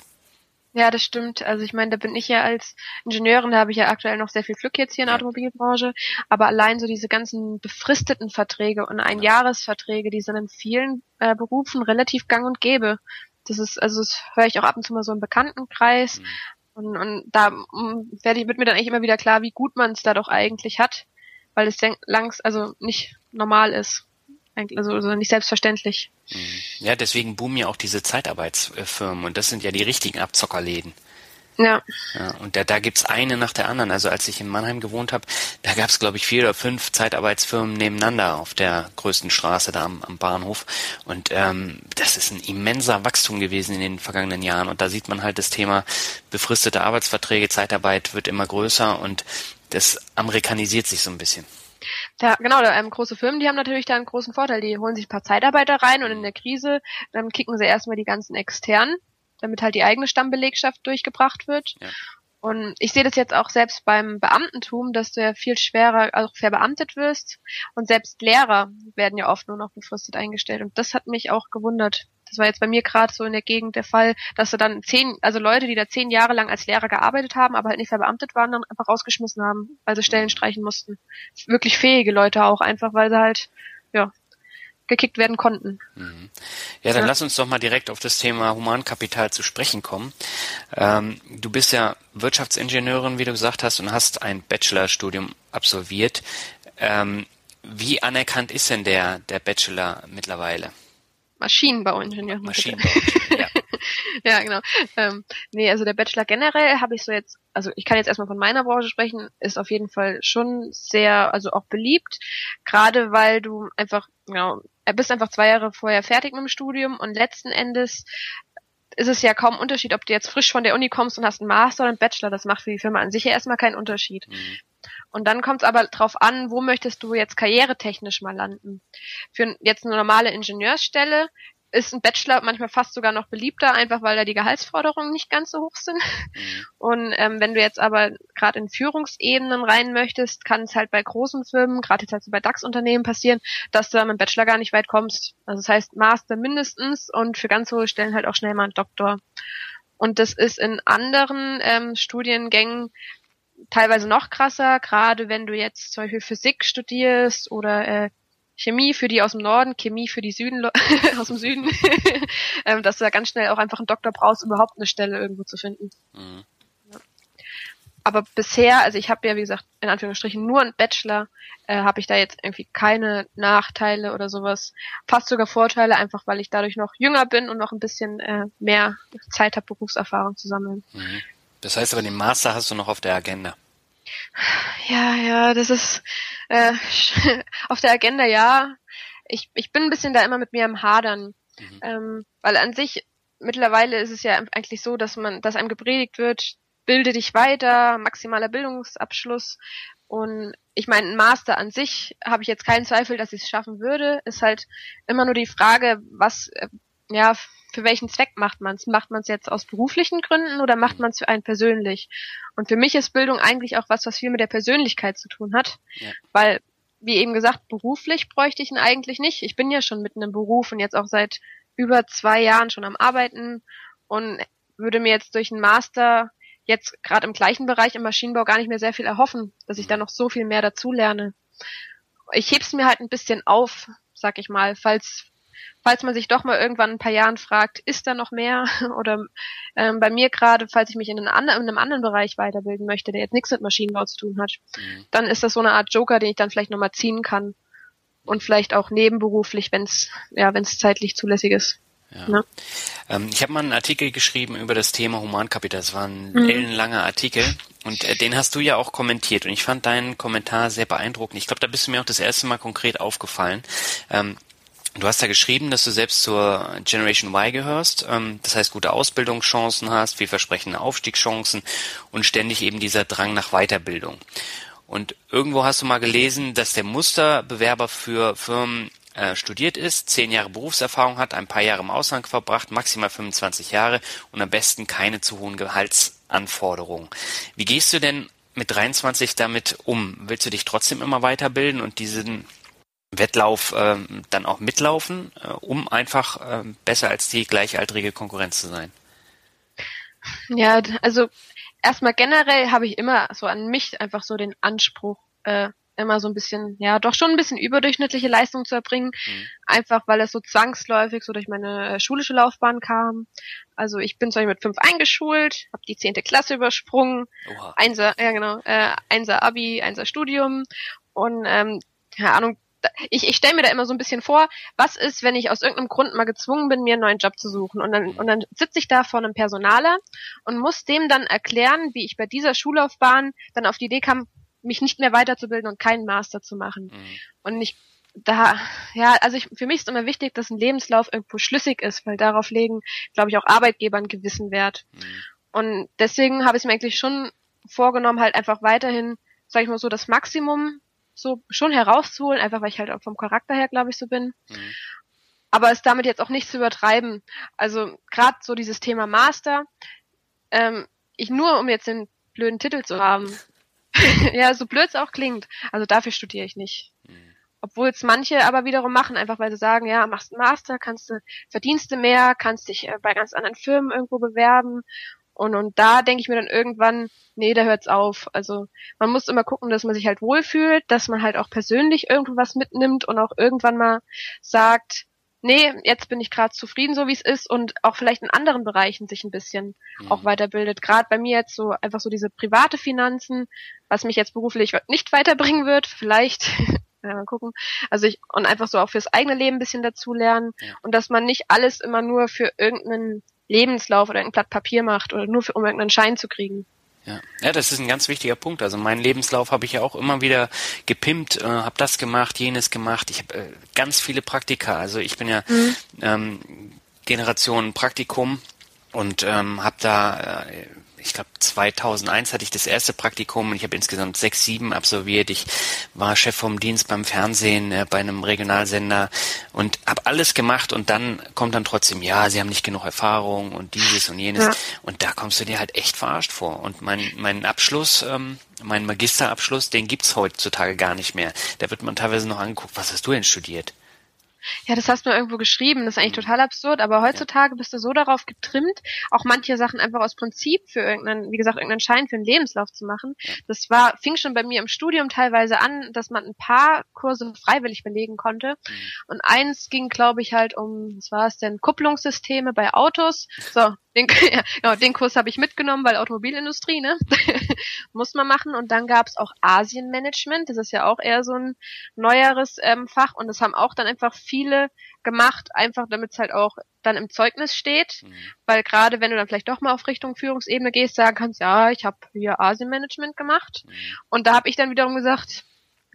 Ja, das stimmt. Also ich meine, da bin ich ja als Ingenieurin, da habe ich ja aktuell noch sehr viel Glück jetzt hier in der ja. Automobilbranche. Aber allein so diese ganzen befristeten Verträge und Einjahresverträge, die sind in vielen äh, Berufen relativ gang und gäbe. Das ist, also das höre ich auch ab und zu mal so im Bekanntenkreis. Mhm. Und, und da mm, werde ich, wird mir dann eigentlich immer wieder klar, wie gut man es da doch eigentlich hat, weil es langs, also nicht normal ist also, also nicht selbstverständlich. Mhm. Ja, deswegen boomen ja auch diese Zeitarbeitsfirmen und das sind ja die richtigen Abzockerläden. Ja. ja und da, da gibt's eine nach der anderen. Also als ich in Mannheim gewohnt habe, da gab's glaube ich vier oder fünf Zeitarbeitsfirmen nebeneinander auf der größten Straße da am, am Bahnhof. Und ähm, das ist ein immenser Wachstum gewesen in den vergangenen Jahren. Und da sieht man halt das Thema befristete Arbeitsverträge, Zeitarbeit wird immer größer und das amerikanisiert sich so ein bisschen. Ja, genau, da, ähm, große Firmen, die haben natürlich da einen großen Vorteil. Die holen sich ein paar Zeitarbeiter rein und in der Krise, dann kicken sie erstmal die ganzen externen, damit halt die eigene Stammbelegschaft durchgebracht wird. Ja. Und ich sehe das jetzt auch selbst beim Beamtentum, dass du ja viel schwerer auch verbeamtet wirst. Und selbst Lehrer werden ja oft nur noch befristet eingestellt. Und das hat mich auch gewundert. Das war jetzt bei mir gerade so in der Gegend der Fall, dass du dann zehn, also Leute, die da zehn Jahre lang als Lehrer gearbeitet haben, aber halt nicht verbeamtet waren, dann einfach rausgeschmissen haben, weil sie Stellen streichen mussten. Wirklich fähige Leute auch, einfach weil sie halt, ja, gekickt werden konnten. Mhm. Ja, dann ja. lass uns doch mal direkt auf das Thema Humankapital zu sprechen kommen. Ähm, du bist ja Wirtschaftsingenieurin, wie du gesagt hast, und hast ein Bachelorstudium absolviert. Ähm, wie anerkannt ist denn der, der Bachelor mittlerweile? Maschinenbauingenieur. Maschinenbauingenieur, ja. ja, genau. Ähm, nee, also der Bachelor generell habe ich so jetzt, also ich kann jetzt erstmal von meiner Branche sprechen, ist auf jeden Fall schon sehr, also auch beliebt, gerade weil du einfach, genau, bist einfach zwei Jahre vorher fertig mit dem Studium und letzten Endes ist es ja kaum Unterschied, ob du jetzt frisch von der Uni kommst und hast einen Master oder einen Bachelor. Das macht für die Firma an sich ja erstmal keinen Unterschied. Mhm. Und dann kommt es aber drauf an, wo möchtest du jetzt karrieretechnisch mal landen. Für jetzt eine normale Ingenieursstelle ist ein Bachelor manchmal fast sogar noch beliebter, einfach weil da die Gehaltsforderungen nicht ganz so hoch sind. Mhm. Und ähm, wenn du jetzt aber gerade in Führungsebenen rein möchtest, kann es halt bei großen Firmen, gerade jetzt halt so bei DAX-Unternehmen passieren, dass du mit dem Bachelor gar nicht weit kommst. Also das heißt Master mindestens und für ganz hohe Stellen halt auch schnell mal ein Doktor. Und das ist in anderen ähm, Studiengängen teilweise noch krasser, gerade wenn du jetzt zum Beispiel Physik studierst oder äh, Chemie für die aus dem Norden, Chemie für die Süden aus dem Süden, ähm, dass du da ganz schnell auch einfach einen Doktor brauchst, überhaupt eine Stelle irgendwo zu finden. Mhm. Ja. Aber bisher, also ich habe ja wie gesagt in Anführungsstrichen nur einen Bachelor, äh, habe ich da jetzt irgendwie keine Nachteile oder sowas, fast sogar Vorteile, einfach weil ich dadurch noch jünger bin und noch ein bisschen äh, mehr Zeit habe, Berufserfahrung zu sammeln. Mhm. Das heißt aber, den Master hast du noch auf der Agenda. Ja, ja, das ist äh, auf der Agenda ja. Ich, ich bin ein bisschen da immer mit mir am Hadern. Mhm. Ähm, weil an sich, mittlerweile ist es ja eigentlich so, dass man, dass einem gepredigt wird, bilde dich weiter, maximaler Bildungsabschluss. Und ich meine, ein Master an sich habe ich jetzt keinen Zweifel, dass ich es schaffen würde. Ist halt immer nur die Frage, was äh, ja für welchen Zweck macht man es? Macht man es jetzt aus beruflichen Gründen oder macht man es für einen persönlich? Und für mich ist Bildung eigentlich auch was, was viel mit der Persönlichkeit zu tun hat, ja. weil wie eben gesagt, beruflich bräuchte ich ihn eigentlich nicht. Ich bin ja schon mitten im Beruf und jetzt auch seit über zwei Jahren schon am Arbeiten und würde mir jetzt durch einen Master jetzt gerade im gleichen Bereich im Maschinenbau gar nicht mehr sehr viel erhoffen, dass ich da noch so viel mehr dazu lerne. Ich heb's mir halt ein bisschen auf, sag ich mal, falls falls man sich doch mal irgendwann ein paar Jahren fragt, ist da noch mehr? Oder ähm, bei mir gerade, falls ich mich in, einem, in einem anderen Bereich weiterbilden möchte, der jetzt nichts mit Maschinenbau zu tun hat, mhm. dann ist das so eine Art Joker, den ich dann vielleicht nochmal ziehen kann. Und vielleicht auch nebenberuflich, wenn es ja, wenn es zeitlich zulässig ist. Ja. Ne? Ähm, ich habe mal einen Artikel geschrieben über das Thema Humankapital. Das war ein mhm. ellenlanger Artikel und äh, den hast du ja auch kommentiert und ich fand deinen Kommentar sehr beeindruckend. Ich glaube, da bist du mir auch das erste Mal konkret aufgefallen. Ähm, Du hast ja geschrieben, dass du selbst zur Generation Y gehörst, ähm, das heißt gute Ausbildungschancen hast, vielversprechende Aufstiegschancen und ständig eben dieser Drang nach Weiterbildung. Und irgendwo hast du mal gelesen, dass der Musterbewerber für Firmen äh, studiert ist, zehn Jahre Berufserfahrung hat, ein paar Jahre im Ausland verbracht, maximal 25 Jahre und am besten keine zu hohen Gehaltsanforderungen. Wie gehst du denn mit 23 damit um? Willst du dich trotzdem immer weiterbilden und diesen Wettlauf äh, dann auch mitlaufen, äh, um einfach äh, besser als die gleichaltrige Konkurrenz zu sein? Ja, also erstmal generell habe ich immer so an mich einfach so den Anspruch, äh, immer so ein bisschen, ja, doch schon ein bisschen überdurchschnittliche Leistung zu erbringen, mhm. einfach weil es so zwangsläufig so durch meine äh, schulische Laufbahn kam. Also ich bin zwar mit fünf eingeschult, habe die zehnte Klasse übersprungen, Oha. Einser, ja genau, äh, Einser Abi, Einser Studium und ähm, keine Ahnung, ich, ich stelle mir da immer so ein bisschen vor, was ist, wenn ich aus irgendeinem Grund mal gezwungen bin, mir einen neuen Job zu suchen. Und dann, und dann sitze ich da vor einem Personaler und muss dem dann erklären, wie ich bei dieser Schullaufbahn dann auf die Idee kam, mich nicht mehr weiterzubilden und keinen Master zu machen. Mhm. Und ich da, ja, also ich, für mich ist immer wichtig, dass ein Lebenslauf irgendwo schlüssig ist, weil darauf legen, glaube ich, auch Arbeitgeber einen gewissen Wert. Mhm. Und deswegen habe ich mir eigentlich schon vorgenommen, halt einfach weiterhin, sage ich mal so, das Maximum so schon herauszuholen, einfach weil ich halt auch vom Charakter her, glaube ich, so bin. Mhm. Aber es damit jetzt auch nicht zu übertreiben. Also gerade so dieses Thema Master, ähm, ich nur, um jetzt den blöden Titel zu haben. ja, so blöd es auch klingt. Also dafür studiere ich nicht. Mhm. Obwohl es manche aber wiederum machen, einfach weil sie sagen, ja, machst einen Master, kannst du, verdienst du mehr, kannst dich äh, bei ganz anderen Firmen irgendwo bewerben und, und da denke ich mir dann irgendwann, nee, da hört's auf. Also man muss immer gucken, dass man sich halt wohlfühlt, dass man halt auch persönlich irgendwo was mitnimmt und auch irgendwann mal sagt, nee, jetzt bin ich gerade zufrieden, so wie es ist und auch vielleicht in anderen Bereichen sich ein bisschen mhm. auch weiterbildet. Gerade bei mir jetzt so einfach so diese private Finanzen, was mich jetzt beruflich nicht weiterbringen wird, vielleicht. ja, mal gucken. Also ich, und einfach so auch fürs eigene Leben ein bisschen dazu lernen ja. und dass man nicht alles immer nur für irgendeinen Lebenslauf oder ein Blatt Papier macht oder nur für, um irgendeinen Schein zu kriegen. Ja. ja, das ist ein ganz wichtiger Punkt. Also meinen Lebenslauf habe ich ja auch immer wieder gepimpt, äh, habe das gemacht, jenes gemacht. Ich habe äh, ganz viele Praktika. Also ich bin ja mhm. ähm, Generation Praktikum und ähm, habe da äh, ich glaube 2001 hatte ich das erste Praktikum und ich habe insgesamt sechs, sieben absolviert. Ich war Chef vom Dienst beim Fernsehen äh, bei einem Regionalsender und habe alles gemacht und dann kommt dann trotzdem, ja, sie haben nicht genug Erfahrung und dieses und jenes ja. und da kommst du dir halt echt verarscht vor. Und mein, mein Abschluss, ähm, mein Magisterabschluss, den gibt's heutzutage gar nicht mehr. Da wird man teilweise noch angeguckt, was hast du denn studiert? Ja, das hast du irgendwo geschrieben. Das ist eigentlich mhm. total absurd. Aber heutzutage bist du so darauf getrimmt, auch manche Sachen einfach aus Prinzip für irgendeinen, wie gesagt, irgendeinen Schein für einen Lebenslauf zu machen. Das war, fing schon bei mir im Studium teilweise an, dass man ein paar Kurse freiwillig belegen konnte. Mhm. Und eins ging, glaube ich, halt um, was war es denn, Kupplungssysteme bei Autos. So, den, ja, genau, den Kurs habe ich mitgenommen, weil Automobilindustrie, ne? Muss man machen. Und dann gab es auch Asienmanagement. Das ist ja auch eher so ein neueres ähm, Fach. Und das haben auch dann einfach viele gemacht, einfach damit es halt auch dann im Zeugnis steht. Mhm. Weil gerade wenn du dann vielleicht doch mal auf Richtung Führungsebene gehst, sagen kannst, ja, ich habe hier Asienmanagement gemacht. Mhm. Und da habe ich dann wiederum gesagt,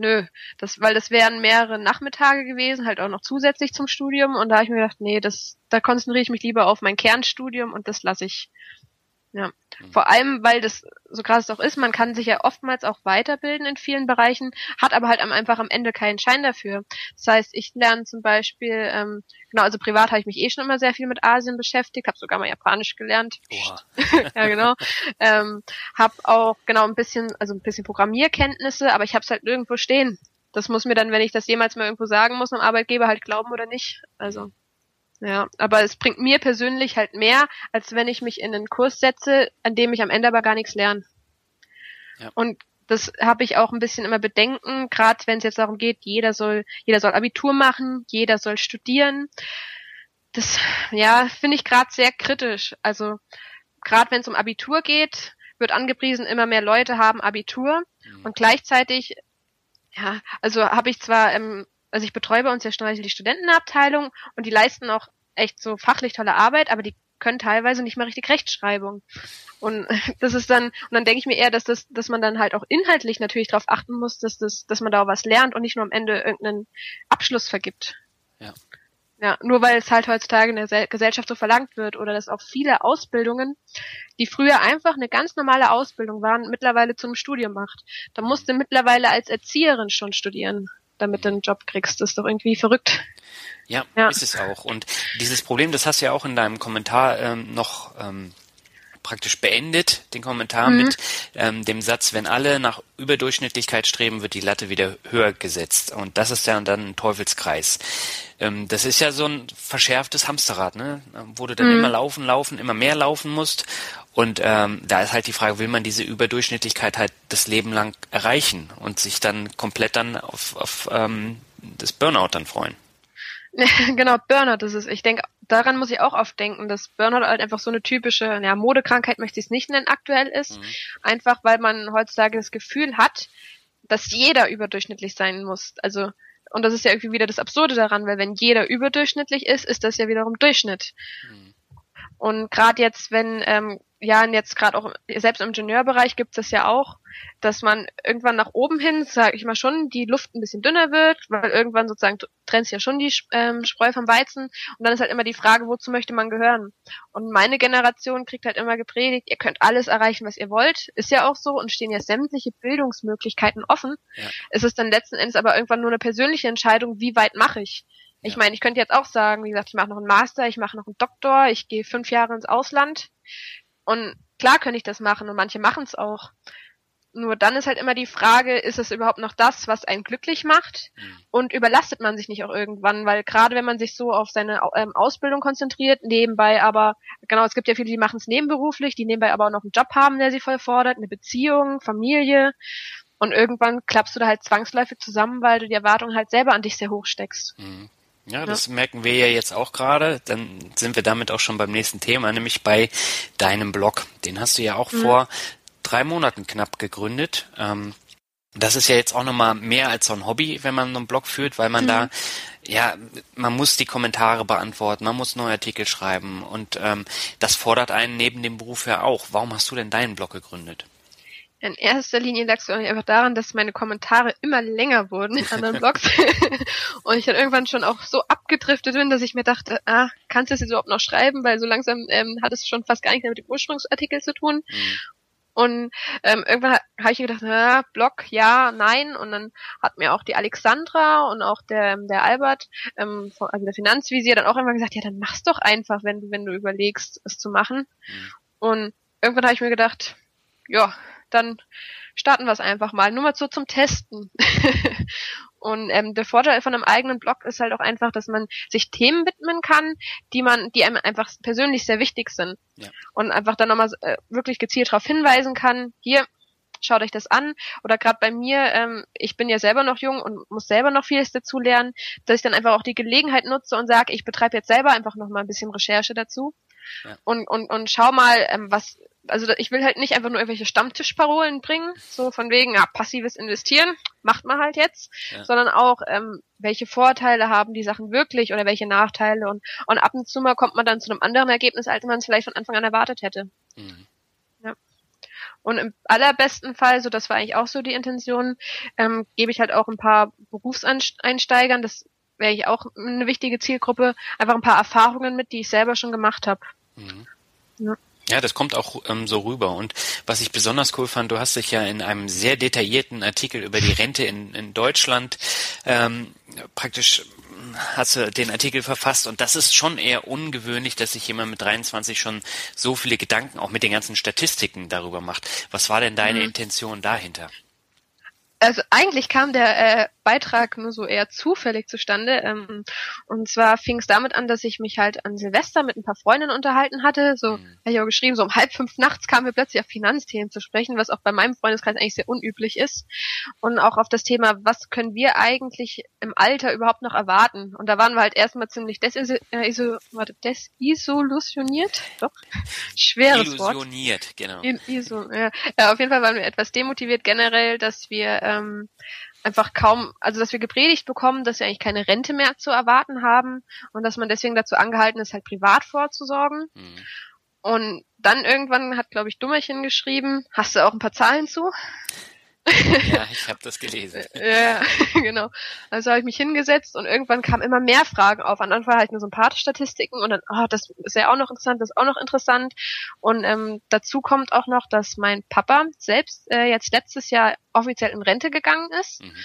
nö, das, weil das wären mehrere Nachmittage gewesen, halt auch noch zusätzlich zum Studium und da habe ich mir gedacht, nee, das, da konzentriere ich mich lieber auf mein Kernstudium und das lasse ich. Ja. Mhm. Vor allem, weil das so krass auch ist, man kann sich ja oftmals auch weiterbilden in vielen Bereichen, hat aber halt einfach am Ende keinen Schein dafür. Das heißt, ich lerne zum Beispiel, ähm, genau, also privat habe ich mich eh schon immer sehr viel mit Asien beschäftigt, habe sogar mal Japanisch gelernt. ja, genau. ähm, habe auch genau ein bisschen, also ein bisschen Programmierkenntnisse, aber ich habe es halt nirgendwo stehen. Das muss mir dann, wenn ich das jemals mal irgendwo sagen muss, am Arbeitgeber halt glauben oder nicht. Also ja, aber es bringt mir persönlich halt mehr, als wenn ich mich in einen Kurs setze, an dem ich am Ende aber gar nichts lerne. Ja. Und das habe ich auch ein bisschen immer bedenken, gerade wenn es jetzt darum geht, jeder soll, jeder soll Abitur machen, jeder soll studieren. Das, ja, finde ich gerade sehr kritisch. Also gerade wenn es um Abitur geht, wird angepriesen, immer mehr Leute haben Abitur mhm. und gleichzeitig, ja, also habe ich zwar ähm, also ich betreue bei uns ja schon die Studentenabteilung und die leisten auch echt so fachlich tolle Arbeit, aber die können teilweise nicht mal richtig Rechtschreibung. Und das ist dann, und dann denke ich mir eher, dass das, dass man dann halt auch inhaltlich natürlich darauf achten muss, dass das, dass man da auch was lernt und nicht nur am Ende irgendeinen Abschluss vergibt. Ja. Ja, nur weil es halt heutzutage in der Gesellschaft so verlangt wird oder dass auch viele Ausbildungen, die früher einfach eine ganz normale Ausbildung waren, mittlerweile zum Studium macht. Da musst du mittlerweile als Erzieherin schon studieren, damit du einen Job kriegst. Das ist doch irgendwie verrückt. Ja, ja, ist es auch. Und dieses Problem, das hast du ja auch in deinem Kommentar ähm, noch ähm, praktisch beendet, den Kommentar mhm. mit ähm, dem Satz, wenn alle nach Überdurchschnittlichkeit streben, wird die Latte wieder höher gesetzt. Und das ist ja dann ein Teufelskreis. Ähm, das ist ja so ein verschärftes Hamsterrad, ne? wo du dann mhm. immer laufen, laufen, immer mehr laufen musst. Und ähm, da ist halt die Frage, will man diese Überdurchschnittlichkeit halt das Leben lang erreichen und sich dann komplett dann auf, auf ähm, das Burnout dann freuen? genau, Burnout ist es. Ich denke, daran muss ich auch oft denken, dass Burnout halt einfach so eine typische, ja, Modekrankheit möchte ich es nicht nennen, aktuell ist. Mhm. Einfach weil man heutzutage das Gefühl hat, dass jeder überdurchschnittlich sein muss. Also, und das ist ja irgendwie wieder das Absurde daran, weil wenn jeder überdurchschnittlich ist, ist das ja wiederum Durchschnitt. Mhm. Und gerade jetzt, wenn ähm, ja, und jetzt gerade auch selbst im Ingenieurbereich gibt es ja auch, dass man irgendwann nach oben hin, sage ich mal schon, die Luft ein bisschen dünner wird, weil irgendwann sozusagen trennt sich ja schon die ähm, Spreu vom Weizen und dann ist halt immer die Frage, wozu möchte man gehören? Und meine Generation kriegt halt immer gepredigt, ihr könnt alles erreichen, was ihr wollt, ist ja auch so und stehen ja sämtliche Bildungsmöglichkeiten offen. Ja. Es ist dann letzten Endes aber irgendwann nur eine persönliche Entscheidung, wie weit mache ich? Ich meine, ich könnte jetzt auch sagen, wie gesagt, ich mache noch einen Master, ich mache noch einen Doktor, ich gehe fünf Jahre ins Ausland und klar könnte ich das machen und manche machen es auch. Nur dann ist halt immer die Frage, ist es überhaupt noch das, was einen glücklich macht? Mhm. Und überlastet man sich nicht auch irgendwann? Weil gerade wenn man sich so auf seine ähm, Ausbildung konzentriert, nebenbei aber, genau, es gibt ja viele, die machen es nebenberuflich, die nebenbei aber auch noch einen Job haben, der sie voll fordert, eine Beziehung, Familie. Und irgendwann klappst du da halt zwangsläufig zusammen, weil du die Erwartungen halt selber an dich sehr hoch steckst. Mhm. Ja, das ja. merken wir ja jetzt auch gerade. Dann sind wir damit auch schon beim nächsten Thema, nämlich bei deinem Blog. Den hast du ja auch mhm. vor drei Monaten knapp gegründet. Ähm, das ist ja jetzt auch nochmal mehr als so ein Hobby, wenn man einen Blog führt, weil man mhm. da, ja, man muss die Kommentare beantworten, man muss neue Artikel schreiben und ähm, das fordert einen neben dem Beruf ja auch. Warum hast du denn deinen Blog gegründet? In erster Linie lag es einfach daran, dass meine Kommentare immer länger wurden in anderen Blogs. und ich dann irgendwann schon auch so abgedriftet bin, dass ich mir dachte, ah, kannst du es jetzt überhaupt noch schreiben? Weil so langsam ähm, hat es schon fast gar nicht mehr mit dem Ursprungsartikel zu tun. Mhm. Und ähm, irgendwann habe ich mir gedacht, na, Blog, ja, nein. Und dann hat mir auch die Alexandra und auch der, der Albert, ähm, also der Finanzvisier, dann auch irgendwann gesagt, ja, dann mach's doch einfach, wenn du, wenn du überlegst, es zu machen. Mhm. Und irgendwann habe ich mir gedacht, ja, dann starten wir es einfach mal. Nur mal so zum Testen. und ähm, der Vorteil von einem eigenen Blog ist halt auch einfach, dass man sich Themen widmen kann, die man, die einem einfach persönlich sehr wichtig sind. Ja. Und einfach dann nochmal äh, wirklich gezielt darauf hinweisen kann, hier, schaut euch das an. Oder gerade bei mir, ähm, ich bin ja selber noch jung und muss selber noch vieles dazu lernen, dass ich dann einfach auch die Gelegenheit nutze und sage, ich betreibe jetzt selber einfach noch mal ein bisschen Recherche dazu. Ja. Und, und, und schau mal, ähm, was, also ich will halt nicht einfach nur irgendwelche Stammtischparolen bringen, so von wegen, ja, passives Investieren, macht man halt jetzt, ja. sondern auch, ähm, welche Vorteile haben die Sachen wirklich oder welche Nachteile und, und ab und zu mal kommt man dann zu einem anderen Ergebnis, als man es vielleicht von Anfang an erwartet hätte. Mhm. Ja. Und im allerbesten Fall, so das war eigentlich auch so die Intention, ähm, gebe ich halt auch ein paar Berufseinsteigern, das wäre ich auch eine wichtige Zielgruppe, einfach ein paar Erfahrungen mit, die ich selber schon gemacht habe. Mhm. Ja. Ja, das kommt auch ähm, so rüber. Und was ich besonders cool fand, du hast dich ja in einem sehr detaillierten Artikel über die Rente in, in Deutschland ähm, praktisch hast du den Artikel verfasst und das ist schon eher ungewöhnlich, dass sich jemand mit 23 schon so viele Gedanken auch mit den ganzen Statistiken darüber macht. Was war denn deine mhm. Intention dahinter? Also eigentlich kam der äh, Beitrag nur so eher zufällig zustande. Ähm, und zwar fing es damit an, dass ich mich halt an Silvester mit ein paar Freundinnen unterhalten hatte. So mhm. habe ich auch geschrieben, so um halb fünf nachts kamen wir plötzlich auf Finanzthemen zu sprechen, was auch bei meinem Freundeskreis eigentlich sehr unüblich ist. Und auch auf das Thema, was können wir eigentlich im Alter überhaupt noch erwarten? Und da waren wir halt erstmal ziemlich desiso, äh, iso, warte, desillusioniert. Doch. Schweres Wort. Illusioniert, genau. Iso, ja. ja, auf jeden Fall waren wir etwas demotiviert generell, dass wir ähm, einfach kaum, also dass wir gepredigt bekommen, dass wir eigentlich keine Rente mehr zu erwarten haben und dass man deswegen dazu angehalten ist, halt privat vorzusorgen. Mhm. Und dann irgendwann hat, glaube ich, Dummerchen geschrieben, hast du auch ein paar Zahlen zu? Ja, ich habe das gelesen. ja, genau. Also habe ich mich hingesetzt und irgendwann kamen immer mehr Fragen auf. Am Anfang halt nur so ein paar Statistiken und dann, oh, das ist ja auch noch interessant, das ist auch noch interessant. Und ähm, dazu kommt auch noch, dass mein Papa selbst äh, jetzt letztes Jahr offiziell in Rente gegangen ist, mhm.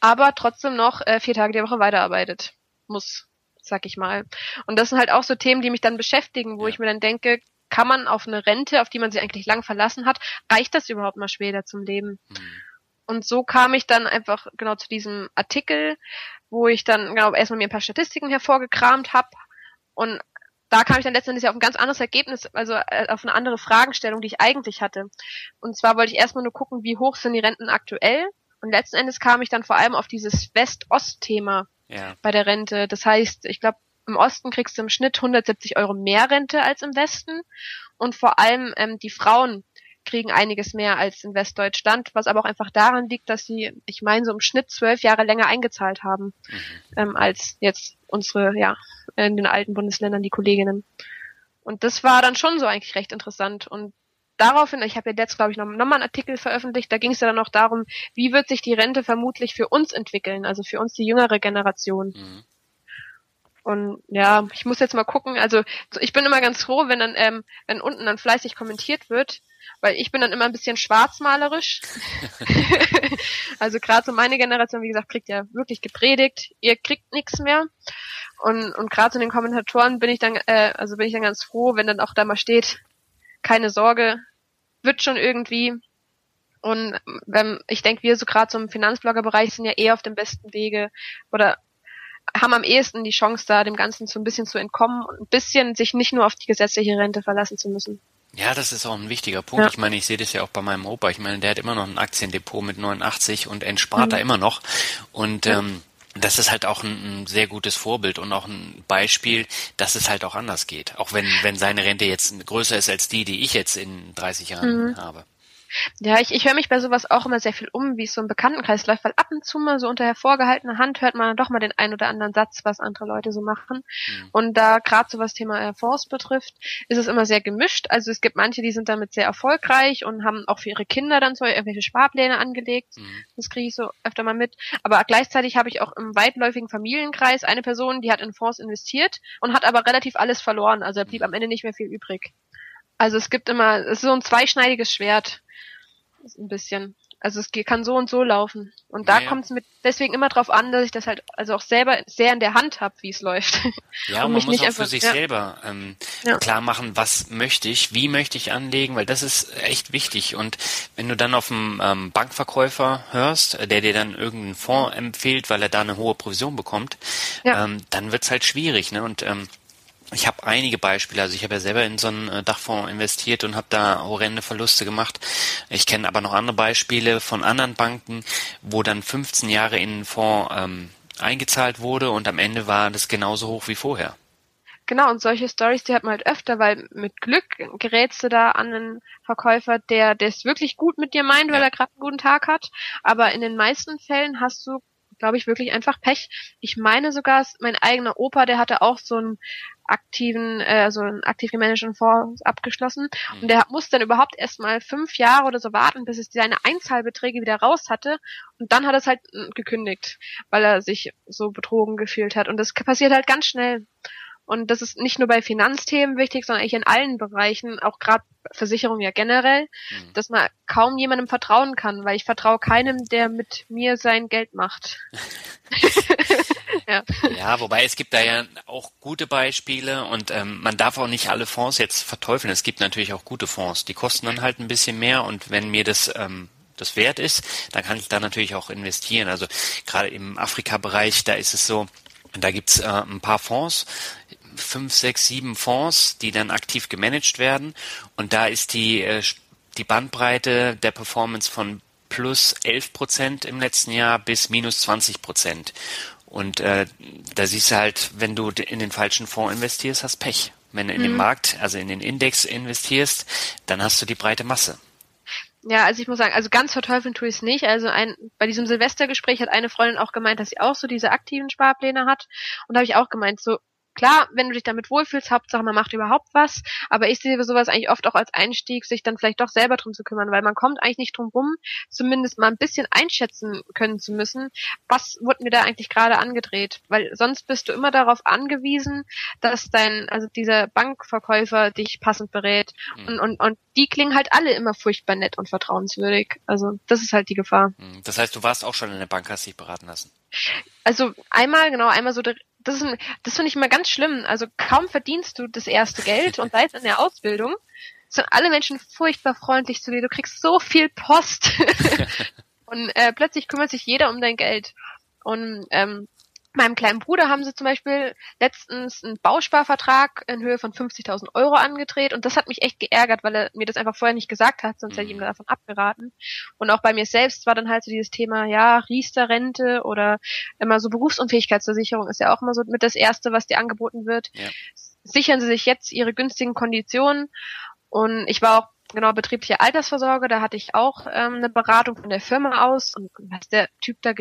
aber trotzdem noch äh, vier Tage die Woche weiterarbeitet. Muss, sag ich mal. Und das sind halt auch so Themen, die mich dann beschäftigen, wo ja. ich mir dann denke, kann man auf eine Rente, auf die man sich eigentlich lang verlassen hat, reicht das überhaupt mal später zum Leben? Mhm. Und so kam ich dann einfach genau zu diesem Artikel, wo ich dann genau erstmal mir ein paar Statistiken hervorgekramt habe und da kam ich dann letztendlich auf ein ganz anderes Ergebnis, also äh, auf eine andere Fragestellung, die ich eigentlich hatte. Und zwar wollte ich erstmal nur gucken, wie hoch sind die Renten aktuell. Und letzten Endes kam ich dann vor allem auf dieses West-Ost-Thema ja. bei der Rente. Das heißt, ich glaube, im Osten kriegst du im Schnitt 170 Euro mehr Rente als im Westen. Und vor allem ähm, die Frauen kriegen einiges mehr als in Westdeutschland, was aber auch einfach daran liegt, dass sie, ich meine, so im Schnitt zwölf Jahre länger eingezahlt haben, mhm. ähm, als jetzt unsere, ja, in den alten Bundesländern die Kolleginnen. Und das war dann schon so eigentlich recht interessant. Und daraufhin, ich habe ja jetzt, glaube ich, noch, noch einen Artikel veröffentlicht, da ging es ja dann auch darum, wie wird sich die Rente vermutlich für uns entwickeln, also für uns die jüngere Generation. Mhm. Und ja, ich muss jetzt mal gucken. Also ich bin immer ganz froh, wenn dann, ähm, wenn unten dann fleißig kommentiert wird, weil ich bin dann immer ein bisschen schwarzmalerisch. also gerade so meine Generation, wie gesagt, kriegt ja wirklich gepredigt, ihr kriegt nichts mehr. Und, und gerade in den Kommentatoren bin ich dann, äh, also bin ich dann ganz froh, wenn dann auch da mal steht, keine Sorge, wird schon irgendwie. Und wenn, ich denke, wir so gerade so im Finanzblogger-Bereich sind ja eher auf dem besten Wege oder haben am ehesten die Chance da, dem Ganzen so ein bisschen zu entkommen und ein bisschen sich nicht nur auf die gesetzliche Rente verlassen zu müssen. Ja, das ist auch ein wichtiger Punkt. Ja. Ich meine, ich sehe das ja auch bei meinem Opa. Ich meine, der hat immer noch ein Aktiendepot mit 89 und entspart mhm. da immer noch. Und ja. ähm, das ist halt auch ein, ein, sehr gutes Vorbild und auch ein Beispiel, dass es halt auch anders geht. Auch wenn, wenn seine Rente jetzt größer ist als die, die ich jetzt in 30 Jahren mhm. habe. Ja, ich, ich höre mich bei sowas auch immer sehr viel um, wie es so im Bekanntenkreis läuft, weil ab und zu mal so unter hervorgehaltener Hand hört man dann doch mal den ein oder anderen Satz, was andere Leute so machen. Mhm. Und da gerade so was Thema Air Force betrifft, ist es immer sehr gemischt. Also es gibt manche, die sind damit sehr erfolgreich und haben auch für ihre Kinder dann so irgendwelche Sparpläne angelegt. Mhm. Das kriege ich so öfter mal mit. Aber gleichzeitig habe ich auch im weitläufigen Familienkreis eine Person, die hat in Fonds investiert und hat aber relativ alles verloren. Also da blieb mhm. am Ende nicht mehr viel übrig. Also es gibt immer, es ist so ein zweischneidiges Schwert ein bisschen. Also es kann so und so laufen. Und da naja. kommt es mit deswegen immer drauf an, dass ich das halt also auch selber sehr in der Hand habe, wie es läuft. Ja, und man muss auch einfach, für sich ja. selber ähm, ja. klar machen, was möchte ich, wie möchte ich anlegen, weil das ist echt wichtig. Und wenn du dann auf einen ähm, Bankverkäufer hörst, der dir dann irgendeinen Fonds empfiehlt, weil er da eine hohe Provision bekommt, ja. ähm, dann wird's halt schwierig. Ne? Und ähm, ich habe einige Beispiele, also ich habe ja selber in so einen äh, Dachfonds investiert und habe da horrende Verluste gemacht. Ich kenne aber noch andere Beispiele von anderen Banken, wo dann 15 Jahre in einen Fonds ähm, eingezahlt wurde und am Ende war das genauso hoch wie vorher. Genau, und solche Stories, die hat man halt öfter, weil mit Glück gerätst du da an einen Verkäufer, der der es wirklich gut mit dir meint, weil ja. er gerade einen guten Tag hat. Aber in den meisten Fällen hast du glaube ich, wirklich einfach Pech. Ich meine sogar, mein eigener Opa, der hatte auch so einen aktiven, äh, so einen aktiv gemanagten Fonds abgeschlossen. Und der muss dann überhaupt erstmal fünf Jahre oder so warten, bis es seine Einzahlbeträge wieder raus hatte. Und dann hat er es halt äh, gekündigt, weil er sich so betrogen gefühlt hat. Und das passiert halt ganz schnell. Und das ist nicht nur bei Finanzthemen wichtig, sondern eigentlich in allen Bereichen, auch gerade Versicherung ja generell, mhm. dass man kaum jemandem vertrauen kann, weil ich vertraue keinem, der mit mir sein Geld macht. ja. ja, wobei es gibt da ja auch gute Beispiele und ähm, man darf auch nicht alle Fonds jetzt verteufeln. Es gibt natürlich auch gute Fonds, die kosten dann halt ein bisschen mehr und wenn mir das ähm, das wert ist, dann kann ich da natürlich auch investieren. Also gerade im Afrika-Bereich, da ist es so, da gibt's äh, ein paar Fonds, fünf, sechs, sieben Fonds, die dann aktiv gemanagt werden. Und da ist die, äh, die Bandbreite der Performance von plus 11 Prozent im letzten Jahr bis minus 20 Prozent. Und äh, da siehst du halt, wenn du in den falschen Fonds investierst, hast Pech. Wenn du in mhm. den Markt, also in den Index investierst, dann hast du die breite Masse. Ja, also ich muss sagen, also ganz verteufeln tue ich es nicht. Also ein, bei diesem Silvestergespräch hat eine Freundin auch gemeint, dass sie auch so diese aktiven Sparpläne hat. Und da habe ich auch gemeint, so klar, wenn du dich damit wohlfühlst, Hauptsache man macht überhaupt was, aber ich sehe sowas eigentlich oft auch als Einstieg, sich dann vielleicht doch selber drum zu kümmern, weil man kommt eigentlich nicht drum rum, zumindest mal ein bisschen einschätzen können zu müssen, was wurde mir da eigentlich gerade angedreht, weil sonst bist du immer darauf angewiesen, dass dein, also dieser Bankverkäufer dich passend berät mhm. und, und, und die klingen halt alle immer furchtbar nett und vertrauenswürdig, also das ist halt die Gefahr. Mhm. Das heißt, du warst auch schon in der Bank, hast dich beraten lassen? Also einmal, genau, einmal so, das, ist, das finde ich immer ganz schlimm. Also kaum verdienst du das erste Geld und sei es in der Ausbildung, sind alle Menschen furchtbar freundlich zu dir. Du kriegst so viel Post. und äh, plötzlich kümmert sich jeder um dein Geld. Und ähm, Meinem kleinen Bruder haben sie zum Beispiel letztens einen Bausparvertrag in Höhe von 50.000 Euro angedreht und das hat mich echt geärgert, weil er mir das einfach vorher nicht gesagt hat, sonst hätte ich ihm mhm. davon abgeraten. Und auch bei mir selbst war dann halt so dieses Thema, ja, Riester-Rente oder immer so Berufsunfähigkeitsversicherung ist ja auch immer so mit das Erste, was dir angeboten wird. Ja. Sichern Sie sich jetzt Ihre günstigen Konditionen und ich war auch genau betriebliche Altersvorsorge, da hatte ich auch ähm, eine Beratung von der Firma aus und was der Typ da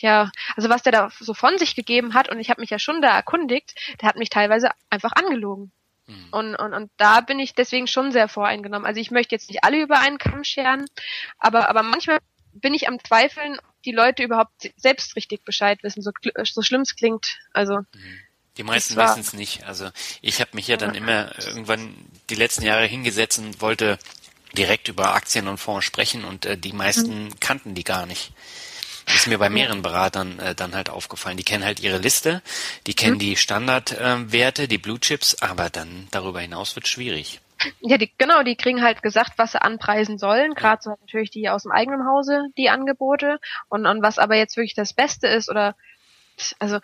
ja, also was der da so von sich gegeben hat, und ich habe mich ja schon da erkundigt, der hat mich teilweise einfach angelogen. Mhm. Und, und, und da bin ich deswegen schon sehr voreingenommen. Also ich möchte jetzt nicht alle über einen Kamm scheren, aber, aber manchmal bin ich am Zweifeln, ob die Leute überhaupt selbst richtig Bescheid wissen, so, so schlimm es klingt. Also. Mhm. Die meisten wissen es nicht. Also ich habe mich ja dann immer irgendwann die letzten Jahre hingesetzt und wollte direkt über Aktien und Fonds sprechen und äh, die meisten mhm. kannten die gar nicht. Ist mir bei mehreren Beratern äh, dann halt aufgefallen. Die kennen halt ihre Liste, die kennen mhm. die Standardwerte, äh, die Blue Chips, aber dann darüber hinaus wird schwierig. Ja, die, genau, die kriegen halt gesagt, was sie anpreisen sollen. Gerade so natürlich die aus dem eigenen Hause, die Angebote. Und, und was aber jetzt wirklich das Beste ist oder also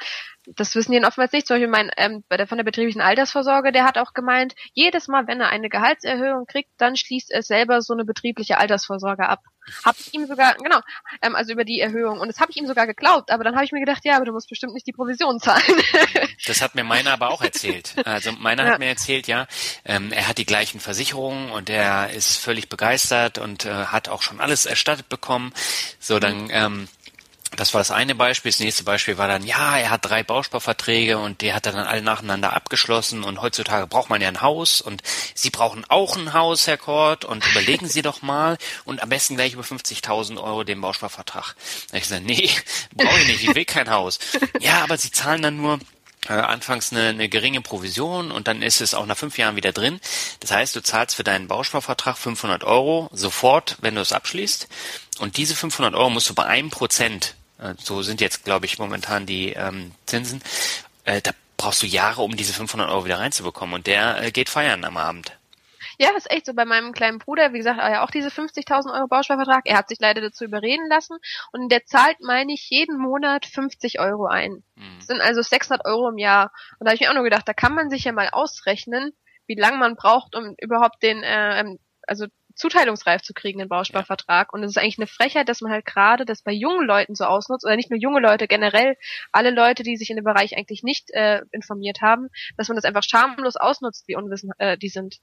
das wissen die oftmals nicht. Zum Beispiel mein, ähm, bei der, von der betrieblichen Altersvorsorge, der hat auch gemeint, jedes Mal, wenn er eine Gehaltserhöhung kriegt, dann schließt er selber so eine betriebliche Altersvorsorge ab. Hab ich ihm sogar, genau, ähm, also über die Erhöhung. Und das habe ich ihm sogar geglaubt, aber dann habe ich mir gedacht, ja, aber du musst bestimmt nicht die Provision zahlen. das hat mir meiner aber auch erzählt. Also meiner ja. hat mir erzählt, ja, ähm, er hat die gleichen Versicherungen und er ist völlig begeistert und äh, hat auch schon alles erstattet bekommen. So, dann mhm. ähm, das war das eine Beispiel. Das nächste Beispiel war dann, ja, er hat drei Bausparverträge und die hat er dann alle nacheinander abgeschlossen und heutzutage braucht man ja ein Haus und Sie brauchen auch ein Haus, Herr Kort, und überlegen Sie doch mal und am besten gleich über 50.000 Euro den Bausparvertrag. Da ich gesagt, nee, brauche ich nicht, ich will kein Haus. Ja, aber Sie zahlen dann nur äh, anfangs eine, eine geringe Provision und dann ist es auch nach fünf Jahren wieder drin. Das heißt, du zahlst für deinen Bausparvertrag 500 Euro sofort, wenn du es abschließt. Und diese 500 Euro musst du bei einem Prozent so sind jetzt, glaube ich, momentan die ähm, Zinsen, äh, da brauchst du Jahre, um diese 500 Euro wieder reinzubekommen und der äh, geht feiern am Abend. Ja, ist echt so. Bei meinem kleinen Bruder, wie gesagt, ja auch diese 50.000 Euro Bausparvertrag. Er hat sich leider dazu überreden lassen und der zahlt, meine ich, jeden Monat 50 Euro ein. Mhm. Das sind also 600 Euro im Jahr. Und da habe ich mir auch nur gedacht, da kann man sich ja mal ausrechnen, wie lange man braucht, um überhaupt den, äh, ähm, also zuteilungsreif zu kriegen, den Bausparvertrag. Und es ist eigentlich eine Frechheit, dass man halt gerade das bei jungen Leuten so ausnutzt, oder nicht nur junge Leute, generell alle Leute, die sich in dem Bereich eigentlich nicht äh, informiert haben, dass man das einfach schamlos ausnutzt, wie unwissend äh, die sind.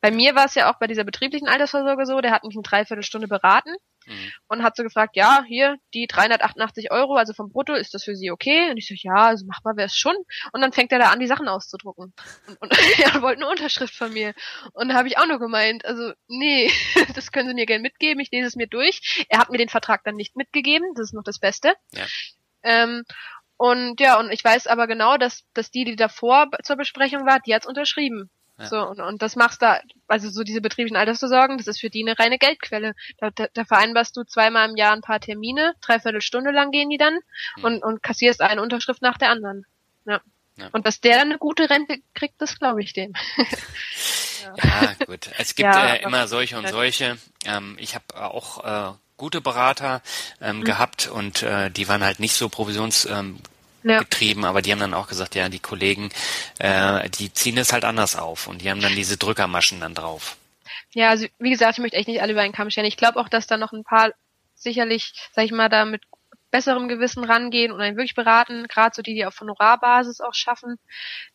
Bei mir war es ja auch bei dieser betrieblichen Altersvorsorge so, der hat mich eine Dreiviertelstunde beraten mhm. und hat so gefragt, ja, hier, die 388 Euro, also vom Brutto, ist das für Sie okay? Und ich so, ja, also machbar wäre es schon. Und dann fängt er da an, die Sachen auszudrucken. Und, und er wollte eine Unterschrift von mir. Und da habe ich auch nur gemeint, also, nee, das können Sie mir gerne mitgeben, ich lese es mir durch. Er hat mir den Vertrag dann nicht mitgegeben, das ist noch das Beste. Ja. Ähm, und ja, und ich weiß aber genau, dass, dass die, die davor zur Besprechung war, die hat's unterschrieben. Ja. So, und, und das machst da, also so diese betrieblichen Altersversorgung, das ist für die eine reine Geldquelle. Da, da, da vereinbarst du zweimal im Jahr ein paar Termine, dreiviertel Stunde lang gehen die dann hm. und, und kassierst eine Unterschrift nach der anderen. Ja. ja. Und dass der dann eine gute Rente kriegt, das glaube ich dem. ja. ja. gut. Es gibt ja, äh, immer solche und solche. Ähm, ich habe auch äh, gute Berater ähm, mhm. gehabt und äh, die waren halt nicht so provisions ähm, ja. getrieben, aber die haben dann auch gesagt, ja, die Kollegen, äh, die ziehen es halt anders auf und die haben dann diese Drückermaschen dann drauf. Ja, also wie gesagt, ich möchte echt nicht alle über einen Kamm scheren. Ich glaube auch, dass da noch ein paar sicherlich, sag ich mal, da mit besserem Gewissen rangehen und einen wirklich beraten, gerade so die, die auf Honorarbasis auch schaffen.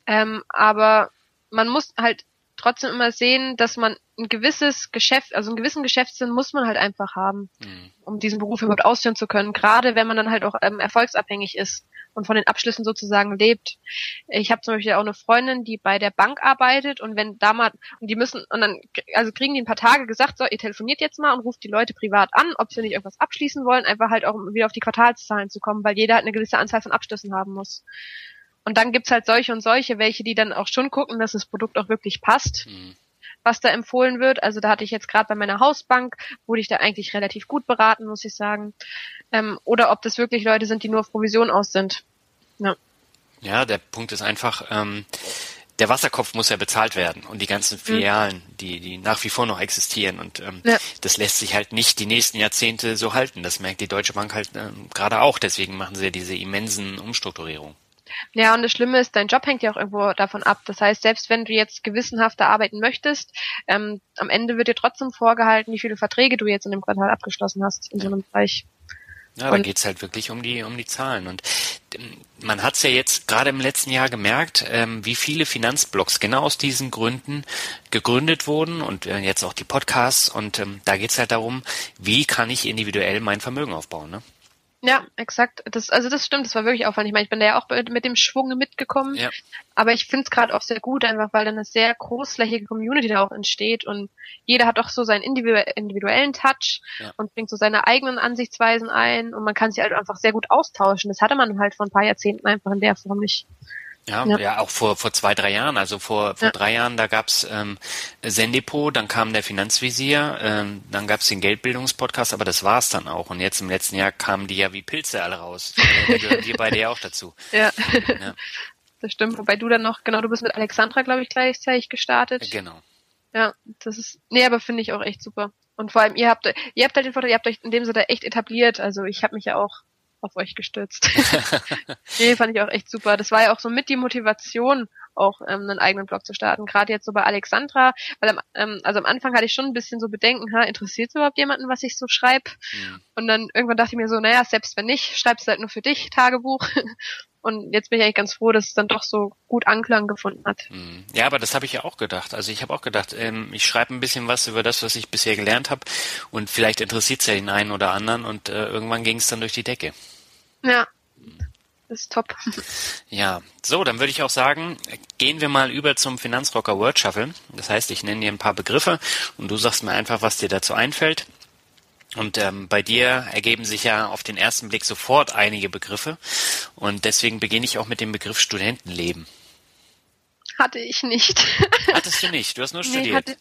Ähm, aber man muss halt trotzdem immer sehen, dass man ein gewisses Geschäft, also einen gewissen Geschäftssinn muss man halt einfach haben, mhm. um diesen Beruf überhaupt ausführen zu können. Gerade wenn man dann halt auch ähm, erfolgsabhängig ist und von den Abschlüssen sozusagen lebt. Ich habe zum Beispiel auch eine Freundin, die bei der Bank arbeitet und wenn da mal, und die müssen, und dann, also kriegen die ein paar Tage gesagt, so, ihr telefoniert jetzt mal und ruft die Leute privat an, ob sie nicht irgendwas abschließen wollen, einfach halt auch wieder auf die Quartalszahlen zu kommen, weil jeder halt eine gewisse Anzahl von Abschlüssen haben muss. Und dann gibt's halt solche und solche, welche, die dann auch schon gucken, dass das Produkt auch wirklich passt. Mhm was da empfohlen wird. Also da hatte ich jetzt gerade bei meiner Hausbank, wurde ich da eigentlich relativ gut beraten, muss ich sagen. Ähm, oder ob das wirklich Leute sind, die nur auf Provision aus sind. Ja, ja der Punkt ist einfach, ähm, der Wasserkopf muss ja bezahlt werden und die ganzen mhm. Filialen, mhm. die, die nach wie vor noch existieren. Und ähm, ja. das lässt sich halt nicht die nächsten Jahrzehnte so halten. Das merkt die Deutsche Bank halt ähm, gerade auch. Deswegen machen sie ja diese immensen Umstrukturierungen. Ja, und das Schlimme ist, dein Job hängt ja auch irgendwo davon ab. Das heißt, selbst wenn du jetzt gewissenhafter arbeiten möchtest, ähm, am Ende wird dir trotzdem vorgehalten, wie viele Verträge du jetzt in dem Quartal abgeschlossen hast in so einem Bereich. Ja, da geht's halt wirklich um die, um die Zahlen. Und ähm, man hat's ja jetzt gerade im letzten Jahr gemerkt, ähm, wie viele Finanzblocks genau aus diesen Gründen gegründet wurden und äh, jetzt auch die Podcasts. Und ähm, da geht's halt darum, wie kann ich individuell mein Vermögen aufbauen. Ne? Ja, exakt. Das, also das stimmt, das war wirklich aufwendig. Ich meine, ich bin da ja auch mit dem Schwung mitgekommen. Ja. Aber ich finde es gerade auch sehr gut, einfach weil dann eine sehr großflächige Community da auch entsteht und jeder hat auch so seinen individuellen Touch ja. und bringt so seine eigenen Ansichtsweisen ein und man kann sich halt einfach sehr gut austauschen. Das hatte man halt vor ein paar Jahrzehnten einfach in der Form nicht. Ja, ja, ja, auch vor, vor zwei, drei Jahren. Also vor, vor ja. drei Jahren, da gab's ähm, Sendepot, dann kam der Finanzvisier, ähm, dann gab's den Geldbildungspodcast, aber das war's dann auch. Und jetzt im letzten Jahr kamen die ja wie Pilze alle raus. Da gehören wir beide ja auch dazu. Ja. ja. Das stimmt. Wobei du dann noch, genau, du bist mit Alexandra, glaube ich, gleichzeitig gestartet. Genau. Ja, das ist, nee, aber finde ich auch echt super. Und vor allem, ihr habt, ihr habt halt den Vorteil, ihr habt euch in dem Sinne echt etabliert. Also ich habe mich ja auch auf euch gestürzt. nee, fand ich auch echt super. Das war ja auch so mit die Motivation, auch ähm, einen eigenen Blog zu starten. Gerade jetzt so bei Alexandra, weil am, ähm, also am Anfang hatte ich schon ein bisschen so Bedenken, ha, interessiert überhaupt jemanden, was ich so schreibe? Mhm. Und dann irgendwann dachte ich mir so, naja, selbst wenn nicht, schreibst du halt nur für dich Tagebuch. Und jetzt bin ich eigentlich ganz froh, dass es dann doch so gut Anklang gefunden hat. Mhm. Ja, aber das habe ich ja auch gedacht. Also ich habe auch gedacht, ähm, ich schreibe ein bisschen was über das, was ich bisher gelernt habe und vielleicht interessiert es ja den einen oder anderen und äh, irgendwann ging es dann durch die Decke. Ja, das ist top. Ja, so, dann würde ich auch sagen, gehen wir mal über zum Finanzrocker Word Shuffle. Das heißt, ich nenne dir ein paar Begriffe und du sagst mir einfach, was dir dazu einfällt. Und ähm, bei dir ergeben sich ja auf den ersten Blick sofort einige Begriffe. Und deswegen beginne ich auch mit dem Begriff Studentenleben. Hatte ich nicht. Hattest du nicht? Du hast nur studiert. Nee, hatte,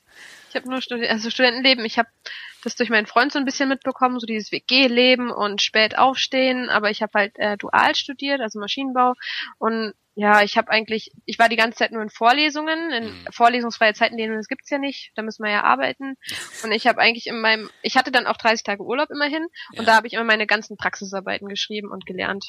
ich habe nur studiert, also Studentenleben. Ich habe das durch meinen Freund so ein bisschen mitbekommen, so dieses WG-Leben und spät aufstehen. Aber ich habe halt äh, dual studiert, also Maschinenbau. Und ja, ich habe eigentlich, ich war die ganze Zeit nur in Vorlesungen, in mhm. vorlesungsfreie Zeiten, denen das gibt's ja nicht, da müssen wir ja arbeiten. Und ich habe eigentlich in meinem, ich hatte dann auch 30 Tage Urlaub immerhin und ja. da habe ich immer meine ganzen Praxisarbeiten geschrieben und gelernt.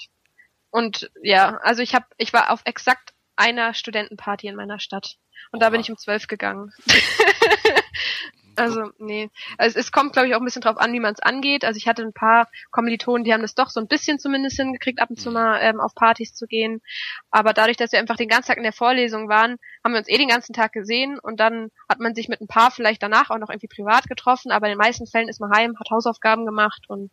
Und ja, also ich habe, ich war auf exakt einer Studentenparty in meiner Stadt. Und Oha. da bin ich um zwölf gegangen. Also, nee. Also, es kommt, glaube ich, auch ein bisschen drauf an, wie man es angeht. Also ich hatte ein paar Kommilitonen, die haben das doch so ein bisschen zumindest hingekriegt, ab und zu mhm. mal ähm, auf Partys zu gehen. Aber dadurch, dass wir einfach den ganzen Tag in der Vorlesung waren, haben wir uns eh den ganzen Tag gesehen und dann hat man sich mit ein paar vielleicht danach auch noch irgendwie privat getroffen, aber in den meisten Fällen ist man heim, hat Hausaufgaben gemacht und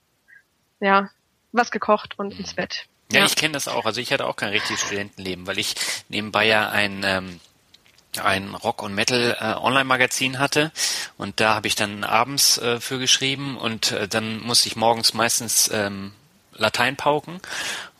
ja, was gekocht und ins Bett. Ja, ja. ich kenne das auch. Also ich hatte auch kein richtiges Studentenleben, weil ich nebenbei ja ein ähm, ein Rock- und Metal-Online-Magazin äh, hatte. Und da habe ich dann abends äh, für geschrieben. Und äh, dann musste ich morgens meistens ähm, Latein pauken,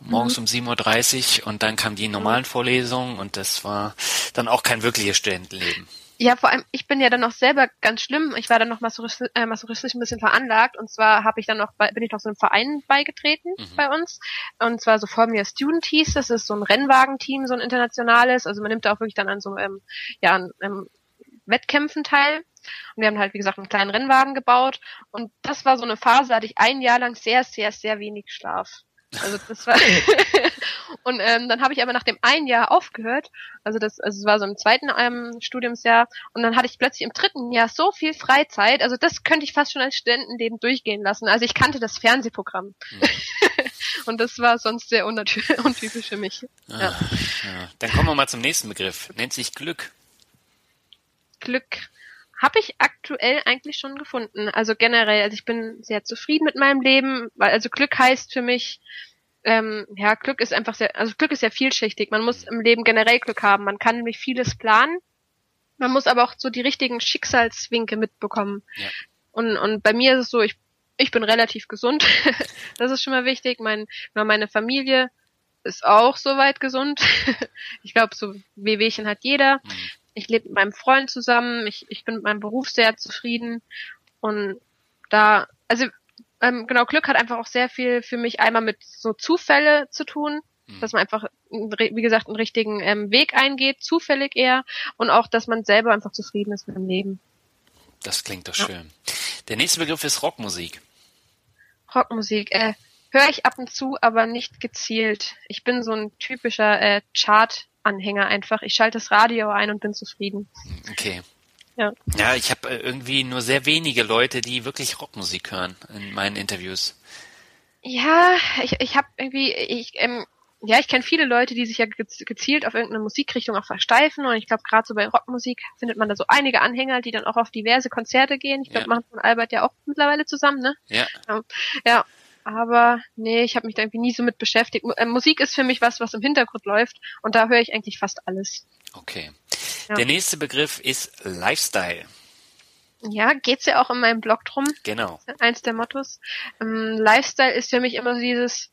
morgens mhm. um 7.30 Uhr und dann kamen die normalen Vorlesungen und das war dann auch kein wirkliches Studentenleben. Ja, vor allem, ich bin ja dann noch selber ganz schlimm. Ich war dann noch masochistisch, äh, masochistisch ein bisschen veranlagt. Und zwar habe ich dann noch bei, bin ich noch so einem Verein beigetreten mhm. bei uns. Und zwar so Formula Student hieß das. ist so ein Rennwagenteam, so ein internationales. Also man nimmt da auch wirklich dann an so ähm, ja, an, ähm, Wettkämpfen teil. Und wir haben halt, wie gesagt, einen kleinen Rennwagen gebaut. Und das war so eine Phase, da hatte ich ein Jahr lang sehr, sehr, sehr wenig Schlaf. Also das war und ähm, dann habe ich aber nach dem einen Jahr aufgehört. Also das, also es war so im zweiten ähm, Studiumsjahr und dann hatte ich plötzlich im dritten Jahr so viel Freizeit. Also das könnte ich fast schon als Studentenleben durchgehen lassen. Also ich kannte das Fernsehprogramm mhm. und das war sonst sehr untypisch für mich. Ah, ja. ja. Dann kommen wir mal zum nächsten Begriff. Nennt sich Glück. Glück habe ich aktuell eigentlich schon gefunden. Also generell, also ich bin sehr zufrieden mit meinem Leben, weil also Glück heißt für mich, ähm, ja, Glück ist einfach sehr, also Glück ist sehr vielschichtig. Man muss im Leben generell Glück haben. Man kann nämlich vieles planen. Man muss aber auch so die richtigen Schicksalswinke mitbekommen. Ja. Und, und bei mir ist es so, ich, ich bin relativ gesund. das ist schon mal wichtig. Mein, meine Familie ist auch soweit gesund. ich glaube, so Wehwehchen hat jeder. Mhm. Ich lebe mit meinem Freund zusammen. Ich, ich bin mit meinem Beruf sehr zufrieden. Und da, also ähm, genau, Glück hat einfach auch sehr viel für mich einmal mit so Zufälle zu tun, mhm. dass man einfach, wie gesagt, einen richtigen ähm, Weg eingeht, zufällig eher, und auch, dass man selber einfach zufrieden ist mit dem Leben. Das klingt doch ja. schön. Der nächste Begriff ist Rockmusik. Rockmusik, äh, höre ich ab und zu, aber nicht gezielt. Ich bin so ein typischer äh, Chart-Anhänger einfach. Ich schalte das Radio ein und bin zufrieden. Okay. Ja, ja ich habe äh, irgendwie nur sehr wenige Leute, die wirklich Rockmusik hören in meinen Interviews. Ja, ich, ich habe irgendwie, ich, ähm, ja, ich kenne viele Leute, die sich ja gezielt auf irgendeine Musikrichtung auch versteifen und ich glaube gerade so bei Rockmusik findet man da so einige Anhänger, die dann auch auf diverse Konzerte gehen. Ich glaube, ja. machen von Albert ja auch mittlerweile zusammen, ne? Ja. Ja, aber nee, ich habe mich da irgendwie nie so mit beschäftigt. Äh, Musik ist für mich was, was im Hintergrund läuft und da höre ich eigentlich fast alles. Okay. Ja. Der nächste Begriff ist Lifestyle. Ja, geht's ja auch in meinem Blog drum. Genau. Eins der Mottos. Ähm, Lifestyle ist für mich immer so dieses,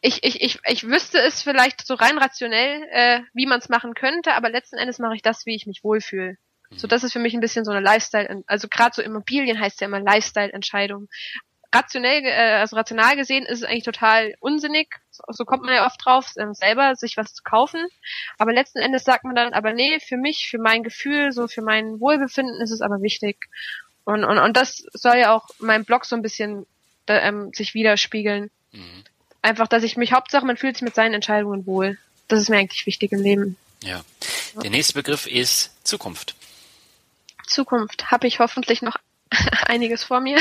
ich, ich, ich, ich wüsste es vielleicht so rein rationell, äh, wie man es machen könnte, aber letzten Endes mache ich das, wie ich mich wohlfühle. Mhm. So, das ist für mich ein bisschen so eine Lifestyle, also gerade so Immobilien heißt ja immer Lifestyle-Entscheidung rationell, äh, also rational gesehen ist es eigentlich total unsinnig. So, so kommt man ja oft drauf, ähm, selber sich was zu kaufen. Aber letzten Endes sagt man dann, aber nee, für mich, für mein Gefühl, so für mein Wohlbefinden ist es aber wichtig. Und, und, und das soll ja auch mein Blog so ein bisschen da, ähm, sich widerspiegeln. Mhm. Einfach, dass ich mich, Hauptsache, man fühlt sich mit seinen Entscheidungen wohl. Das ist mir eigentlich wichtig im Leben. Ja. Der nächste Begriff ist Zukunft. Zukunft habe ich hoffentlich noch einiges vor mir.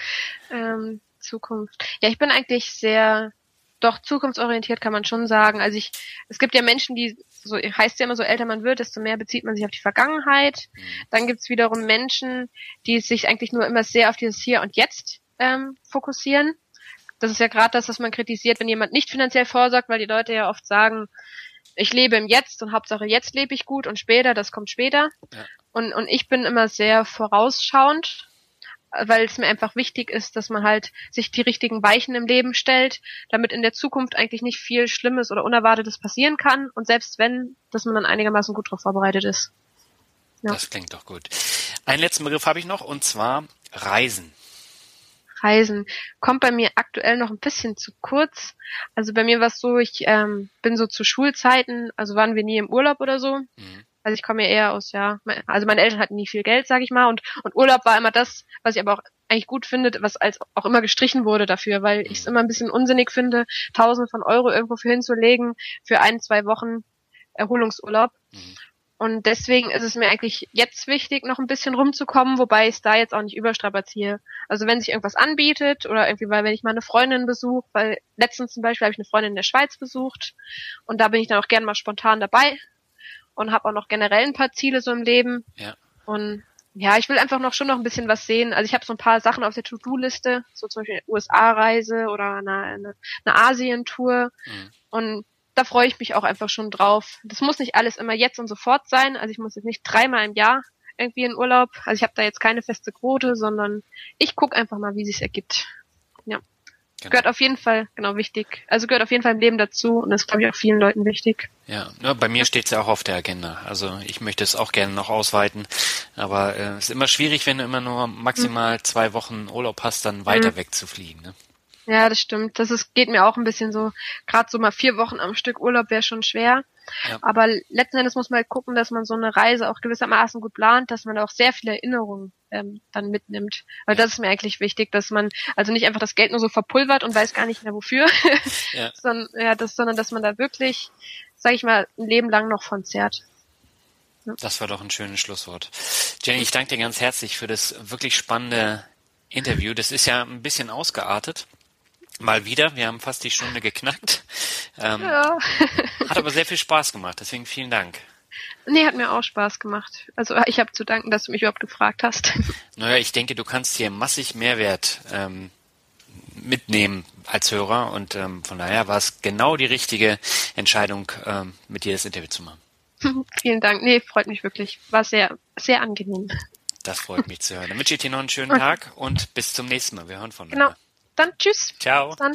ähm, Zukunft. Ja, ich bin eigentlich sehr, doch zukunftsorientiert kann man schon sagen. Also ich, es gibt ja Menschen, die, so heißt ja immer, so älter man wird, desto mehr bezieht man sich auf die Vergangenheit. Dann gibt's wiederum Menschen, die sich eigentlich nur immer sehr auf dieses Hier und Jetzt ähm, fokussieren. Das ist ja gerade das, was man kritisiert, wenn jemand nicht finanziell vorsorgt, weil die Leute ja oft sagen, ich lebe im Jetzt und Hauptsache jetzt lebe ich gut und später, das kommt später. Ja. Und, und ich bin immer sehr vorausschauend weil es mir einfach wichtig ist, dass man halt sich die richtigen Weichen im Leben stellt, damit in der Zukunft eigentlich nicht viel Schlimmes oder Unerwartetes passieren kann und selbst wenn, dass man dann einigermaßen gut darauf vorbereitet ist. Ja. Das klingt doch gut. Einen letzten Begriff habe ich noch und zwar Reisen. Reisen kommt bei mir aktuell noch ein bisschen zu kurz. Also bei mir war es so, ich ähm, bin so zu Schulzeiten, also waren wir nie im Urlaub oder so. Mhm. Also ich komme ja eher aus, ja, also meine Eltern hatten nie viel Geld, sag ich mal, und, und Urlaub war immer das, was ich aber auch eigentlich gut finde, was als auch immer gestrichen wurde dafür, weil ich es immer ein bisschen unsinnig finde, tausend von Euro irgendwo für hinzulegen für ein, zwei Wochen Erholungsurlaub. Mhm. Und deswegen ist es mir eigentlich jetzt wichtig, noch ein bisschen rumzukommen, wobei ich es da jetzt auch nicht überstrapaziehe. Also wenn sich irgendwas anbietet oder irgendwie, weil wenn ich mal eine Freundin besuche, weil letztens zum Beispiel habe ich eine Freundin in der Schweiz besucht und da bin ich dann auch gern mal spontan dabei, und habe auch noch generell ein paar Ziele so im Leben. Ja. Und ja, ich will einfach noch schon noch ein bisschen was sehen. Also ich habe so ein paar Sachen auf der To-Do-Liste, so zum Beispiel eine USA-Reise oder eine, eine, eine Asien-Tour. Mhm. Und da freue ich mich auch einfach schon drauf. Das muss nicht alles immer jetzt und sofort sein. Also ich muss jetzt nicht dreimal im Jahr irgendwie in Urlaub. Also ich habe da jetzt keine feste Quote, sondern ich gucke einfach mal, wie sich ergibt. Ja. Genau. Gehört auf jeden Fall, genau, wichtig. Also gehört auf jeden Fall im Leben dazu und das ist, glaube ich, auch vielen Leuten wichtig. Ja, ja bei mir steht es ja auch auf der Agenda. Also ich möchte es auch gerne noch ausweiten. Aber äh, es äh, ist immer schwierig, wenn du immer nur maximal mhm. zwei Wochen Urlaub hast, dann weiter mhm. wegzufliegen. Ne? Ja, das stimmt. Das ist, geht mir auch ein bisschen so. Gerade so mal vier Wochen am Stück Urlaub wäre schon schwer. Ja. Aber letzten Endes muss man halt gucken, dass man so eine Reise auch gewissermaßen gut plant, dass man auch sehr viele Erinnerungen ähm, dann mitnimmt. Weil das ist mir eigentlich wichtig, dass man also nicht einfach das Geld nur so verpulvert und weiß gar nicht mehr wofür, ja. sondern, ja, das, sondern dass man da wirklich, sag ich mal, ein Leben lang noch von zehrt. Das war doch ein schönes Schlusswort. Jenny, ich danke dir ganz herzlich für das wirklich spannende Interview. Das ist ja ein bisschen ausgeartet. Mal wieder, wir haben fast die Stunde geknackt. Ähm, ja. hat aber sehr viel Spaß gemacht, deswegen vielen Dank. Nee, hat mir auch Spaß gemacht. Also ich habe zu danken, dass du mich überhaupt gefragt hast. Naja, ich denke, du kannst hier massig Mehrwert ähm, mitnehmen als Hörer. Und ähm, von daher war es genau die richtige Entscheidung, ähm, mit dir das Interview zu machen. Vielen Dank. Nee, freut mich wirklich. War sehr, sehr angenehm. Das freut mich zu hören. Dann wünsche ich dir noch einen schönen. Tag und bis zum nächsten Mal. Wir hören von Genau. Dann tschüss. Ciao. Bis dann.